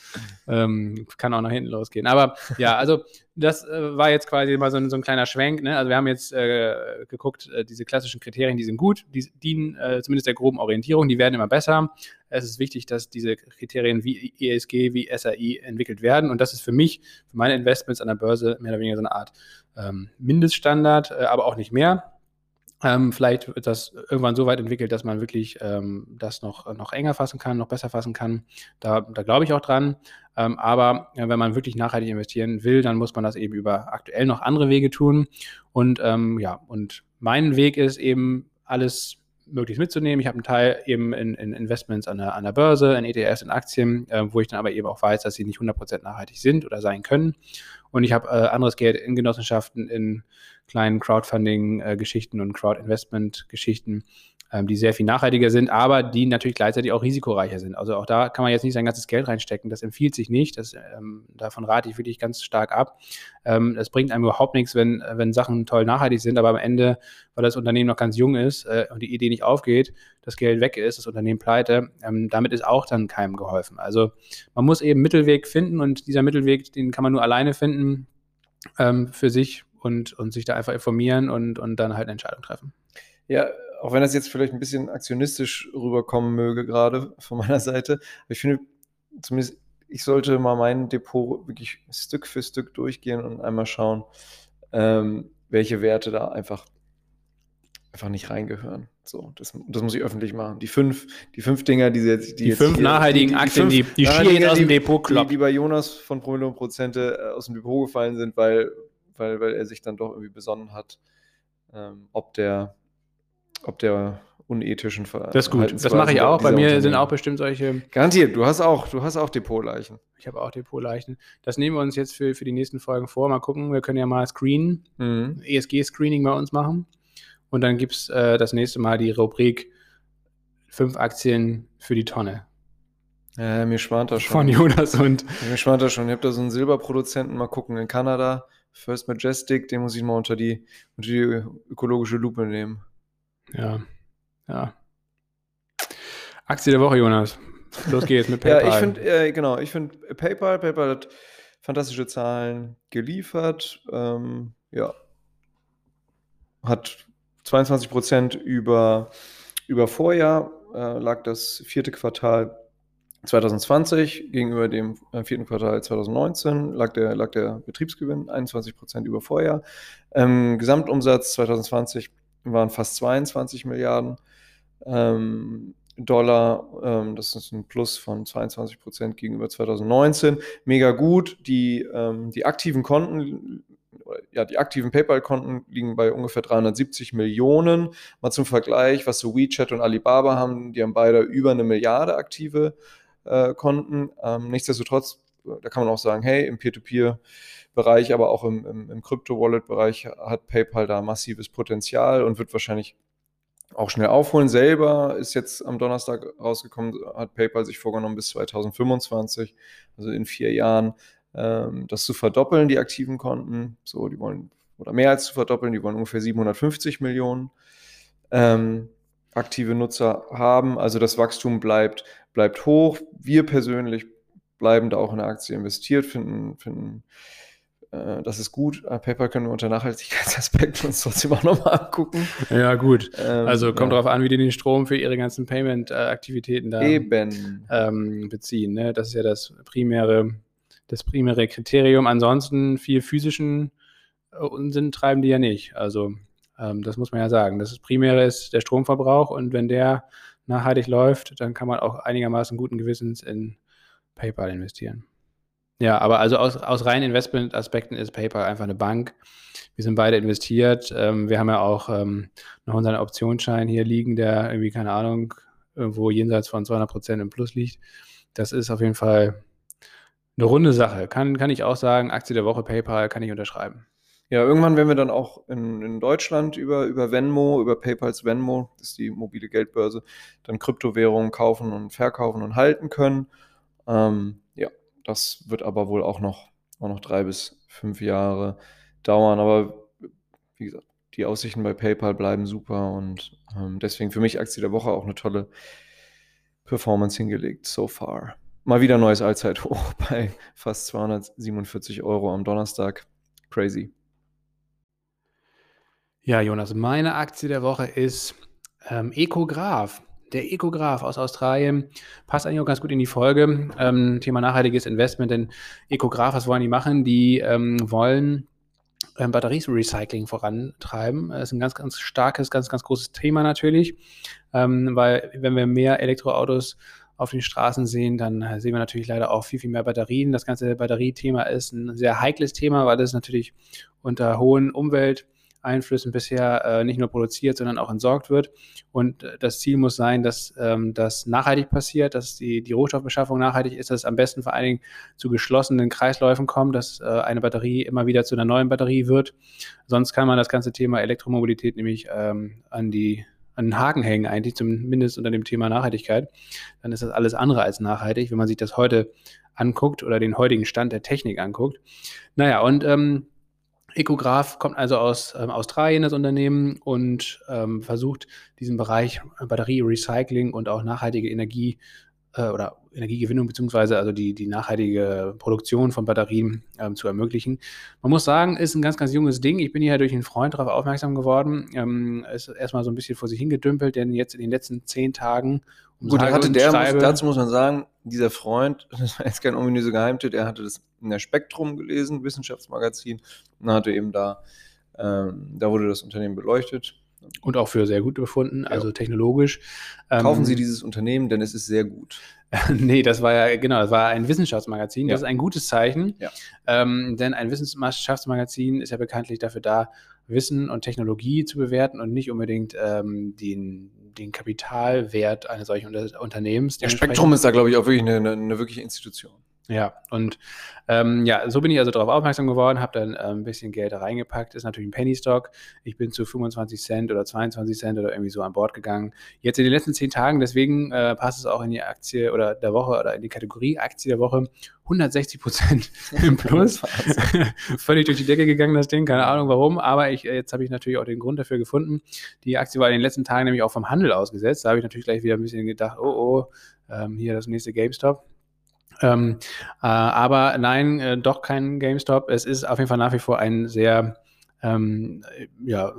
ähm, kann auch nach hinten losgehen. Aber ja, also das äh, war jetzt quasi mal so ein, so ein kleiner Schwenk. Ne? Also wir haben jetzt äh, geguckt, äh, diese klassischen Kriterien, die sind gut, die dienen äh, zumindest der groben Orientierung, die werden immer besser. Es ist wichtig, dass diese Kriterien wie ESG, wie SAI entwickelt werden. Und das ist für mich, für meine Investments an der Börse mehr oder weniger so eine Art ähm, Mindeststandard, äh, aber auch nicht mehr. Ähm, vielleicht wird das irgendwann so weit entwickelt, dass man wirklich ähm, das noch, noch enger fassen kann, noch besser fassen kann. Da, da glaube ich auch dran. Ähm, aber äh, wenn man wirklich nachhaltig investieren will, dann muss man das eben über aktuell noch andere Wege tun. Und ähm, ja, und mein Weg ist eben alles möglichst mitzunehmen. Ich habe einen Teil eben in, in Investments an der, an der, Börse, in ETFs, in Aktien, äh, wo ich dann aber eben auch weiß, dass sie nicht 100% nachhaltig sind oder sein können. Und ich habe äh, anderes Geld in Genossenschaften, in kleinen Crowdfunding-Geschichten und Crowd-Investment-Geschichten, die sehr viel nachhaltiger sind, aber die natürlich gleichzeitig auch risikoreicher sind. Also auch da kann man jetzt nicht sein ganzes Geld reinstecken. Das empfiehlt sich nicht. Das, ähm, davon rate ich wirklich ganz stark ab. Ähm, das bringt einem überhaupt nichts, wenn, wenn Sachen toll nachhaltig sind, aber am Ende, weil das Unternehmen noch ganz jung ist äh, und die Idee nicht aufgeht, das Geld weg ist, das Unternehmen pleite, ähm, damit ist auch dann keinem geholfen. Also man muss eben Mittelweg finden und dieser Mittelweg, den kann man nur alleine finden ähm, für sich und, und sich da einfach informieren und, und dann halt eine Entscheidung treffen. Ja, auch wenn das jetzt vielleicht ein bisschen aktionistisch rüberkommen möge, gerade von meiner Seite, aber ich finde, zumindest ich sollte mal mein Depot wirklich Stück für Stück durchgehen und einmal schauen, ähm, welche Werte da einfach, einfach nicht reingehören. So, das, das muss ich öffentlich machen. Die fünf, die fünf Dinger, die jetzt, die, die jetzt fünf hier, nachhaltigen die, die, Aktien, die, die Schier aus dem Depot kloppen. Die, die bei Jonas von Promille und Prozente äh, aus dem Depot gefallen sind, weil, weil, weil er sich dann doch irgendwie besonnen hat, ähm, ob der, ob der unethischen Ver Das ist gut. Das mache ich auch. Bei mir sind auch bestimmt solche. Garantiert, du hast auch, du hast auch Depotleichen. Ich habe auch Depotleichen. Das nehmen wir uns jetzt für, für die nächsten Folgen vor. Mal gucken, wir können ja mal Screen, mhm. ESG-Screening bei uns machen. Und dann gibt es äh, das nächste Mal die Rubrik fünf Aktien für die Tonne. Ja, mir schwant das schon. Von Jonas und. Ja, mir schwant das schon. Ich habe da so einen Silberproduzenten, mal gucken, in Kanada. First Majestic, den muss ich mal unter die, unter die ökologische Lupe nehmen. Ja, ja. Aktie der Woche, Jonas. Los geht's mit PayPal. ja, ich finde, äh, genau, ich finde PayPal, PayPal hat fantastische Zahlen geliefert. Ähm, ja. Hat 22 Prozent über, über Vorjahr, äh, lag das vierte Quartal 2020 gegenüber dem äh, vierten Quartal 2019 lag der, lag der Betriebsgewinn 21 Prozent über Vorjahr. Ähm, Gesamtumsatz 2020 waren fast 22 Milliarden ähm, Dollar. Ähm, das ist ein Plus von 22 Prozent gegenüber 2019. Mega gut. Die, ähm, die aktiven Konten, ja, die aktiven PayPal-Konten liegen bei ungefähr 370 Millionen. Mal zum Vergleich, was so WeChat und Alibaba haben, die haben beide über eine Milliarde aktive äh, Konten. Ähm, nichtsdestotrotz, da kann man auch sagen, hey, im Peer-to-Peer- Bereich, aber auch im, im, im Crypto-Wallet-Bereich hat PayPal da massives Potenzial und wird wahrscheinlich auch schnell aufholen. Selber ist jetzt am Donnerstag rausgekommen, hat PayPal sich vorgenommen, bis 2025, also in vier Jahren, ähm, das zu verdoppeln, die aktiven Konten. So, die wollen, oder mehr als zu verdoppeln, die wollen ungefähr 750 Millionen ähm, aktive Nutzer haben. Also das Wachstum bleibt, bleibt hoch. Wir persönlich bleiben da auch in der Aktie investiert, finden, finden äh, das ist gut. Äh, PayPal können wir unter Nachhaltigkeitsaspekten uns trotzdem auch nochmal angucken. Ja, gut. Ähm, also kommt ja. darauf an, wie die den Strom für ihre ganzen Payment-Aktivitäten da ähm, beziehen. Ne? Das ist ja das primäre, das primäre Kriterium. Ansonsten viel physischen äh, Unsinn treiben die ja nicht. Also ähm, das muss man ja sagen. Das Primäre ist der Stromverbrauch und wenn der nachhaltig läuft, dann kann man auch einigermaßen guten Gewissens in PayPal investieren. Ja, aber also aus, aus reinen Investment-Aspekten ist PayPal einfach eine Bank. Wir sind beide investiert. Ähm, wir haben ja auch ähm, noch unseren Optionsschein hier liegen, der irgendwie, keine Ahnung, irgendwo jenseits von 200 Prozent im Plus liegt. Das ist auf jeden Fall eine runde Sache. Kann, kann ich auch sagen, Aktie der Woche PayPal kann ich unterschreiben. Ja, irgendwann werden wir dann auch in, in Deutschland über, über Venmo, über PayPals Venmo, das ist die mobile Geldbörse, dann Kryptowährungen kaufen und verkaufen und halten können. Ähm, das wird aber wohl auch noch, auch noch drei bis fünf Jahre dauern. Aber wie gesagt, die Aussichten bei PayPal bleiben super und ähm, deswegen für mich Aktie der Woche auch eine tolle Performance hingelegt so far. Mal wieder neues Allzeithoch bei fast 247 Euro am Donnerstag. Crazy. Ja, Jonas, meine Aktie der Woche ist ähm, Ecograph der Ecograph aus Australien passt eigentlich auch ganz gut in die Folge. Ähm, Thema nachhaltiges Investment, denn Ecograph, was wollen die machen? Die ähm, wollen ähm, Batterierecycling vorantreiben. Das ist ein ganz, ganz starkes, ganz, ganz großes Thema natürlich, ähm, weil wenn wir mehr Elektroautos auf den Straßen sehen, dann sehen wir natürlich leider auch viel, viel mehr Batterien. Das ganze Batteriethema ist ein sehr heikles Thema, weil es natürlich unter hohen Umwelt- Einflüssen bisher äh, nicht nur produziert, sondern auch entsorgt wird. Und äh, das Ziel muss sein, dass ähm, das nachhaltig passiert, dass die, die Rohstoffbeschaffung nachhaltig ist, dass es am besten vor allen Dingen zu geschlossenen Kreisläufen kommt, dass äh, eine Batterie immer wieder zu einer neuen Batterie wird. Sonst kann man das ganze Thema Elektromobilität nämlich ähm, an die an den Haken hängen, eigentlich zumindest unter dem Thema Nachhaltigkeit. Dann ist das alles andere als nachhaltig, wenn man sich das heute anguckt oder den heutigen Stand der Technik anguckt. Naja, und ähm, Ecograph kommt also aus ähm, Australien, das Unternehmen, und ähm, versucht diesen Bereich Batterie-Recycling und auch nachhaltige Energie äh, oder Energiegewinnung beziehungsweise also die, die nachhaltige Produktion von Batterien ähm, zu ermöglichen. Man muss sagen, ist ein ganz, ganz junges Ding. Ich bin hier durch einen Freund darauf aufmerksam geworden. Ähm, ist erstmal so ein bisschen vor sich hingedümpelt, denn jetzt in den letzten zehn Tagen um Gut, hatte der, muss, dazu muss man sagen, dieser Freund, das war jetzt kein ominöser Geheimtipp, er hatte das in der Spektrum gelesen, Wissenschaftsmagazin, und hatte eben da, ähm, da wurde das Unternehmen beleuchtet. Und auch für sehr gut befunden, also ja. technologisch. Kaufen ähm, Sie dieses Unternehmen, denn es ist sehr gut. nee, das war ja, genau, das war ein Wissenschaftsmagazin. Ja. Das ist ein gutes Zeichen, ja. ähm, denn ein Wissenschaftsmagazin ist ja bekanntlich dafür da, Wissen und Technologie zu bewerten und nicht unbedingt ähm, den, den Kapitalwert eines solchen Unter Unternehmens. Der Spektrum ist da, glaube ich, auch wirklich eine, eine, eine wirkliche Institution. Ja, und ähm, ja, so bin ich also darauf aufmerksam geworden, habe dann äh, ein bisschen Geld reingepackt. Ist natürlich ein Penny Stock. Ich bin zu 25 Cent oder 22 Cent oder irgendwie so an Bord gegangen. Jetzt in den letzten zehn Tagen, deswegen äh, passt es auch in die Aktie oder der Woche oder in die Kategorie Aktie der Woche. 160 Prozent im Plus. Völlig durch die Decke gegangen, das Ding. Keine Ahnung warum, aber ich, äh, jetzt habe ich natürlich auch den Grund dafür gefunden. Die Aktie war in den letzten Tagen nämlich auch vom Handel ausgesetzt. Da habe ich natürlich gleich wieder ein bisschen gedacht, oh, oh, ähm, hier das nächste GameStop. Ähm, äh, aber nein, äh, doch kein GameStop. Es ist auf jeden Fall nach wie vor ein sehr, ähm, ja,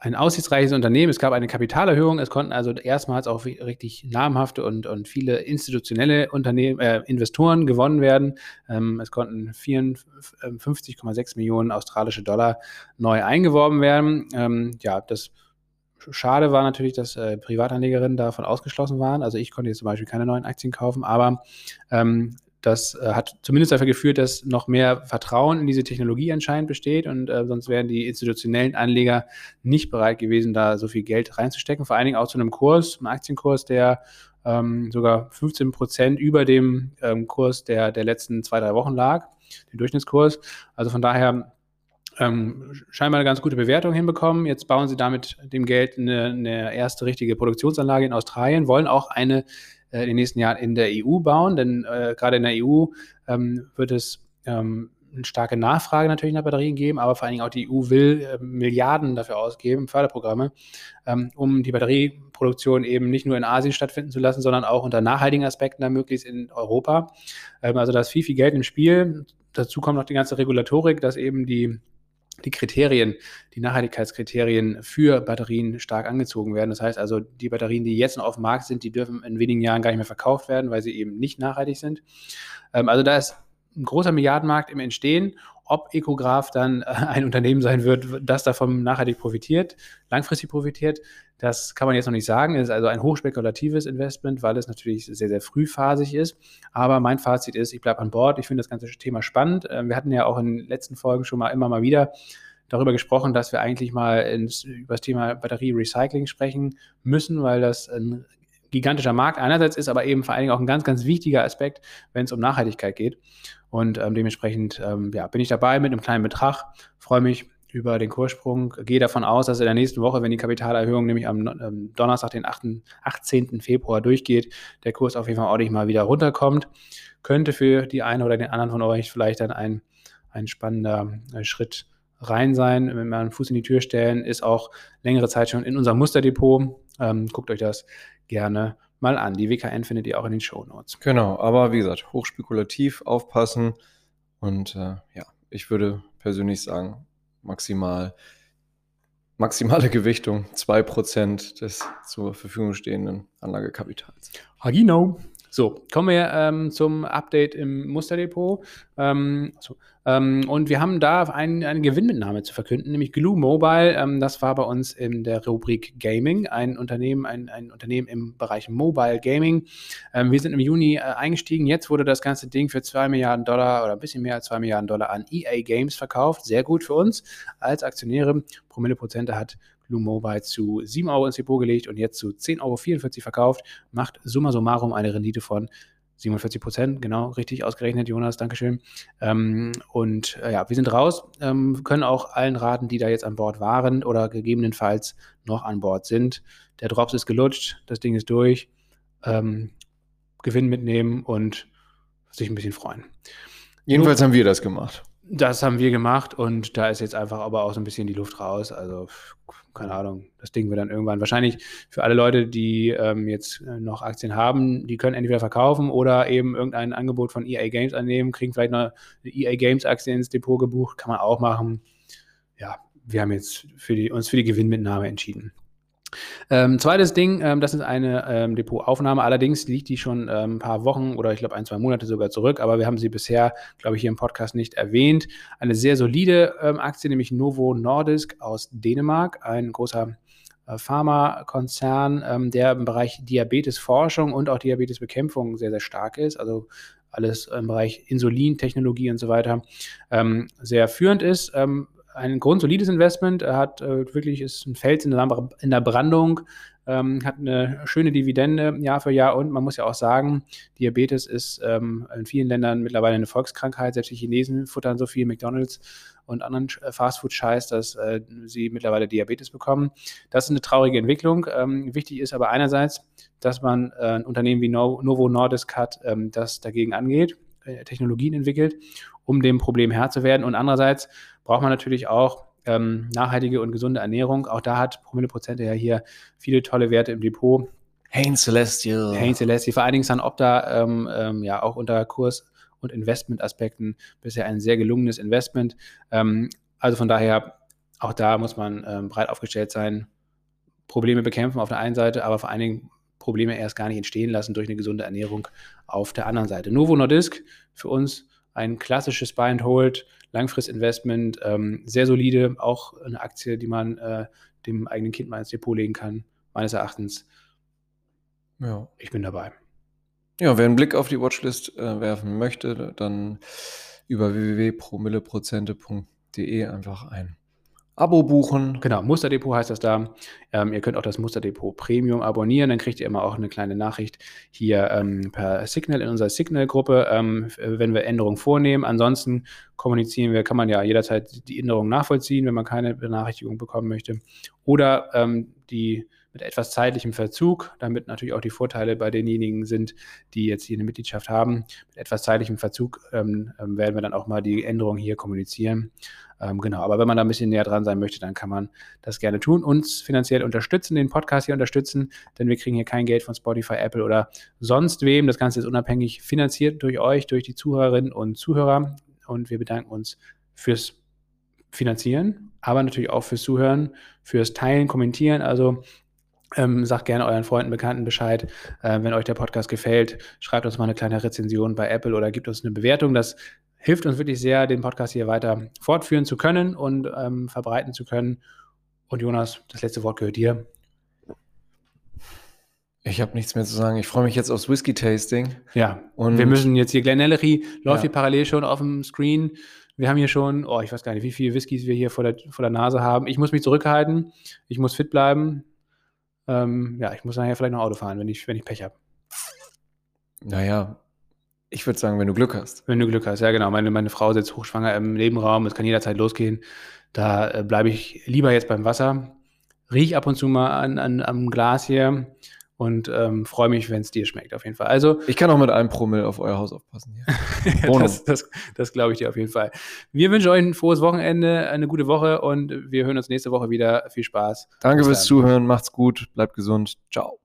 ein aussichtsreiches Unternehmen. Es gab eine Kapitalerhöhung. Es konnten also erstmals auch richtig namhafte und, und viele institutionelle Unternehmen, äh, Investoren gewonnen werden. Ähm, es konnten 54,6 Millionen australische Dollar neu eingeworben werden. Ähm, ja, das Schade war natürlich, dass äh, Privatanlegerinnen davon ausgeschlossen waren. Also ich konnte jetzt zum Beispiel keine neuen Aktien kaufen, aber ähm, das äh, hat zumindest dafür geführt, dass noch mehr Vertrauen in diese Technologie anscheinend besteht und äh, sonst wären die institutionellen Anleger nicht bereit gewesen, da so viel Geld reinzustecken. Vor allen Dingen auch zu einem Kurs, einem Aktienkurs, der ähm, sogar 15 Prozent über dem ähm, Kurs der, der letzten zwei, drei Wochen lag, den Durchschnittskurs. Also von daher ähm, scheinbar eine ganz gute Bewertung hinbekommen. Jetzt bauen sie damit dem Geld eine, eine erste richtige Produktionsanlage in Australien, wollen auch eine äh, in den nächsten Jahren in der EU bauen, denn äh, gerade in der EU ähm, wird es ähm, eine starke Nachfrage natürlich nach Batterien geben, aber vor allen Dingen auch die EU will äh, Milliarden dafür ausgeben, Förderprogramme, ähm, um die Batterieproduktion eben nicht nur in Asien stattfinden zu lassen, sondern auch unter nachhaltigen Aspekten dann möglichst in Europa. Ähm, also da ist viel, viel Geld im Spiel. Dazu kommt noch die ganze Regulatorik, dass eben die die Kriterien, die Nachhaltigkeitskriterien für Batterien stark angezogen werden. Das heißt also, die Batterien, die jetzt noch auf dem Markt sind, die dürfen in wenigen Jahren gar nicht mehr verkauft werden, weil sie eben nicht nachhaltig sind. Ähm, also da ist ein großer Milliardenmarkt im Entstehen ob Ecograph dann äh, ein Unternehmen sein wird, das davon nachhaltig profitiert, langfristig profitiert, das kann man jetzt noch nicht sagen. Es ist also ein hochspekulatives Investment, weil es natürlich sehr, sehr frühphasig ist. Aber mein Fazit ist, ich bleibe an Bord. Ich finde das ganze Thema spannend. Ähm, wir hatten ja auch in den letzten Folgen schon mal immer mal wieder darüber gesprochen, dass wir eigentlich mal ins, über das Thema Batterie-Recycling sprechen müssen, weil das ein gigantischer Markt einerseits ist, aber eben vor allen Dingen auch ein ganz, ganz wichtiger Aspekt, wenn es um Nachhaltigkeit geht. Und ähm, dementsprechend ja, bin ich dabei mit einem kleinen Betrag, freue mich über den Kurssprung, gehe davon aus, dass in der nächsten Woche, wenn die Kapitalerhöhung nämlich am ähm, Donnerstag, den 8., 18. Februar durchgeht, der Kurs auf jeden Fall ordentlich mal wieder runterkommt. Könnte für die eine oder den anderen von euch vielleicht dann ein, ein spannender äh, Schritt rein sein, wenn wir einen Fuß in die Tür stellen, ist auch längere Zeit schon in unserem Musterdepot. Ähm, guckt euch das gerne mal an. Die WKN findet ihr auch in den Show Notes. Genau, aber wie gesagt, hochspekulativ aufpassen und äh, ja, ich würde persönlich sagen, maximal maximale Gewichtung 2% des zur Verfügung stehenden Anlagekapitals. Hagino. So, kommen wir ähm, zum Update im Musterdepot. Ähm, so, ähm, und wir haben da ein, eine Gewinnmitnahme zu verkünden, nämlich Glue Mobile. Ähm, das war bei uns in der Rubrik Gaming, ein Unternehmen, ein, ein Unternehmen im Bereich Mobile Gaming. Ähm, wir sind im Juni äh, eingestiegen. Jetzt wurde das ganze Ding für 2 Milliarden Dollar oder ein bisschen mehr als 2 Milliarden Dollar an EA Games verkauft. Sehr gut für uns als Aktionäre. Promille Prozente hat Blue Mobile zu 7 Euro ins Depot gelegt und jetzt zu 10,44 Euro verkauft, macht summa summarum eine Rendite von 47 Prozent, genau, richtig ausgerechnet, Jonas, Dankeschön. Ähm, und äh, ja, wir sind raus, ähm, können auch allen raten, die da jetzt an Bord waren oder gegebenenfalls noch an Bord sind. Der Drops ist gelutscht, das Ding ist durch. Ähm, Gewinn mitnehmen und sich ein bisschen freuen. Jedenfalls haben wir das gemacht. Das haben wir gemacht und da ist jetzt einfach aber auch so ein bisschen die Luft raus. Also, keine Ahnung, das Ding wird dann irgendwann wahrscheinlich für alle Leute, die ähm, jetzt äh, noch Aktien haben, die können entweder verkaufen oder eben irgendein Angebot von EA Games annehmen, kriegen vielleicht noch eine EA Games Aktie ins Depot gebucht, kann man auch machen. Ja, wir haben jetzt für die, uns für die Gewinnmitnahme entschieden. Ähm, zweites Ding, ähm, das ist eine ähm, Depotaufnahme. Allerdings liegt die schon ähm, ein paar Wochen oder ich glaube ein, zwei Monate sogar zurück, aber wir haben sie bisher, glaube ich, hier im Podcast nicht erwähnt. Eine sehr solide ähm, Aktie, nämlich Novo Nordisk aus Dänemark, ein großer äh, Pharmakonzern, ähm, der im Bereich Diabetesforschung und auch Diabetesbekämpfung sehr, sehr stark ist. Also alles im Bereich Insulintechnologie und so weiter sehr führend ist ein grundsolides Investment. Er hat äh, wirklich ist ein Fels in der, in der Brandung, ähm, hat eine schöne Dividende Jahr für Jahr und man muss ja auch sagen, Diabetes ist ähm, in vielen Ländern mittlerweile eine Volkskrankheit. Selbst die Chinesen futtern so viel McDonalds und anderen äh, Fastfood-Scheiß, dass äh, sie mittlerweile Diabetes bekommen. Das ist eine traurige Entwicklung. Ähm, wichtig ist aber einerseits, dass man äh, ein Unternehmen wie Novo Nordisk hat, ähm, das dagegen angeht, äh, Technologien entwickelt, um dem Problem Herr zu werden. Und andererseits braucht man natürlich auch ähm, nachhaltige und gesunde Ernährung. Auch da hat Promille Prozente ja hier viele tolle Werte im Depot. Hain Celestial. Hain Celestial, vor allen Dingen Sun Opta, ähm, ähm, ja auch unter Kurs- und Investmentaspekten bisher ein sehr gelungenes Investment. Ähm, also von daher, auch da muss man ähm, breit aufgestellt sein, Probleme bekämpfen auf der einen Seite, aber vor allen Dingen Probleme erst gar nicht entstehen lassen durch eine gesunde Ernährung auf der anderen Seite. Novo Nordisk für uns ein klassisches Buy and Hold Langfristinvestment, ähm, sehr solide, auch eine Aktie, die man äh, dem eigenen Kind mal ins Depot legen kann, meines Erachtens. Ja. Ich bin dabei. Ja, wer einen Blick auf die Watchlist äh, werfen möchte, dann über www.promilleprozente.de einfach ein Abo buchen. Genau, Musterdepot heißt das da. Ähm, ihr könnt auch das Musterdepot Premium abonnieren, dann kriegt ihr immer auch eine kleine Nachricht hier ähm, per Signal in unserer Signal-Gruppe, ähm, wenn wir Änderungen vornehmen. Ansonsten kommunizieren wir, kann man ja jederzeit die Änderungen nachvollziehen, wenn man keine Benachrichtigung bekommen möchte. Oder ähm, die mit etwas zeitlichem Verzug, damit natürlich auch die Vorteile bei denjenigen sind, die jetzt hier eine Mitgliedschaft haben. Mit etwas zeitlichem Verzug ähm, ähm werden wir dann auch mal die Änderungen hier kommunizieren. Ähm, genau, aber wenn man da ein bisschen näher dran sein möchte, dann kann man das gerne tun. Uns finanziell unterstützen, den Podcast hier unterstützen, denn wir kriegen hier kein Geld von Spotify, Apple oder sonst wem. Das Ganze ist unabhängig finanziert durch euch, durch die Zuhörerinnen und Zuhörer. Und wir bedanken uns fürs Finanzieren, aber natürlich auch fürs Zuhören, fürs Teilen, Kommentieren. Also ähm, sagt gerne euren Freunden, Bekannten Bescheid. Äh, wenn euch der Podcast gefällt, schreibt uns mal eine kleine Rezension bei Apple oder gibt uns eine Bewertung. Das hilft uns wirklich sehr, den Podcast hier weiter fortführen zu können und ähm, verbreiten zu können. Und Jonas, das letzte Wort gehört dir. Ich habe nichts mehr zu sagen. Ich freue mich jetzt aufs Whisky-Tasting. Ja, und wir müssen jetzt hier, Glenellery läuft ja. hier parallel schon auf dem Screen. Wir haben hier schon, oh, ich weiß gar nicht, wie viele Whiskys wir hier vor der, vor der Nase haben. Ich muss mich zurückhalten. Ich muss fit bleiben. Ähm, ja, ich muss nachher vielleicht noch Auto fahren, wenn ich, wenn ich Pech habe. Naja, ich würde sagen, wenn du Glück hast. Wenn du Glück hast, ja genau. Meine, meine Frau sitzt hochschwanger im Nebenraum, es kann jederzeit losgehen. Da äh, bleibe ich lieber jetzt beim Wasser. Riech ab und zu mal an, an, am Glas hier und ähm, freue mich, wenn es dir schmeckt, auf jeden Fall. Also, ich kann auch mit einem Promille auf euer Haus aufpassen. Hier. das das, das glaube ich dir auf jeden Fall. Wir wünschen euch ein frohes Wochenende, eine gute Woche und wir hören uns nächste Woche wieder. Viel Spaß. Danke fürs Zuhören, macht's gut, bleibt gesund. Ciao.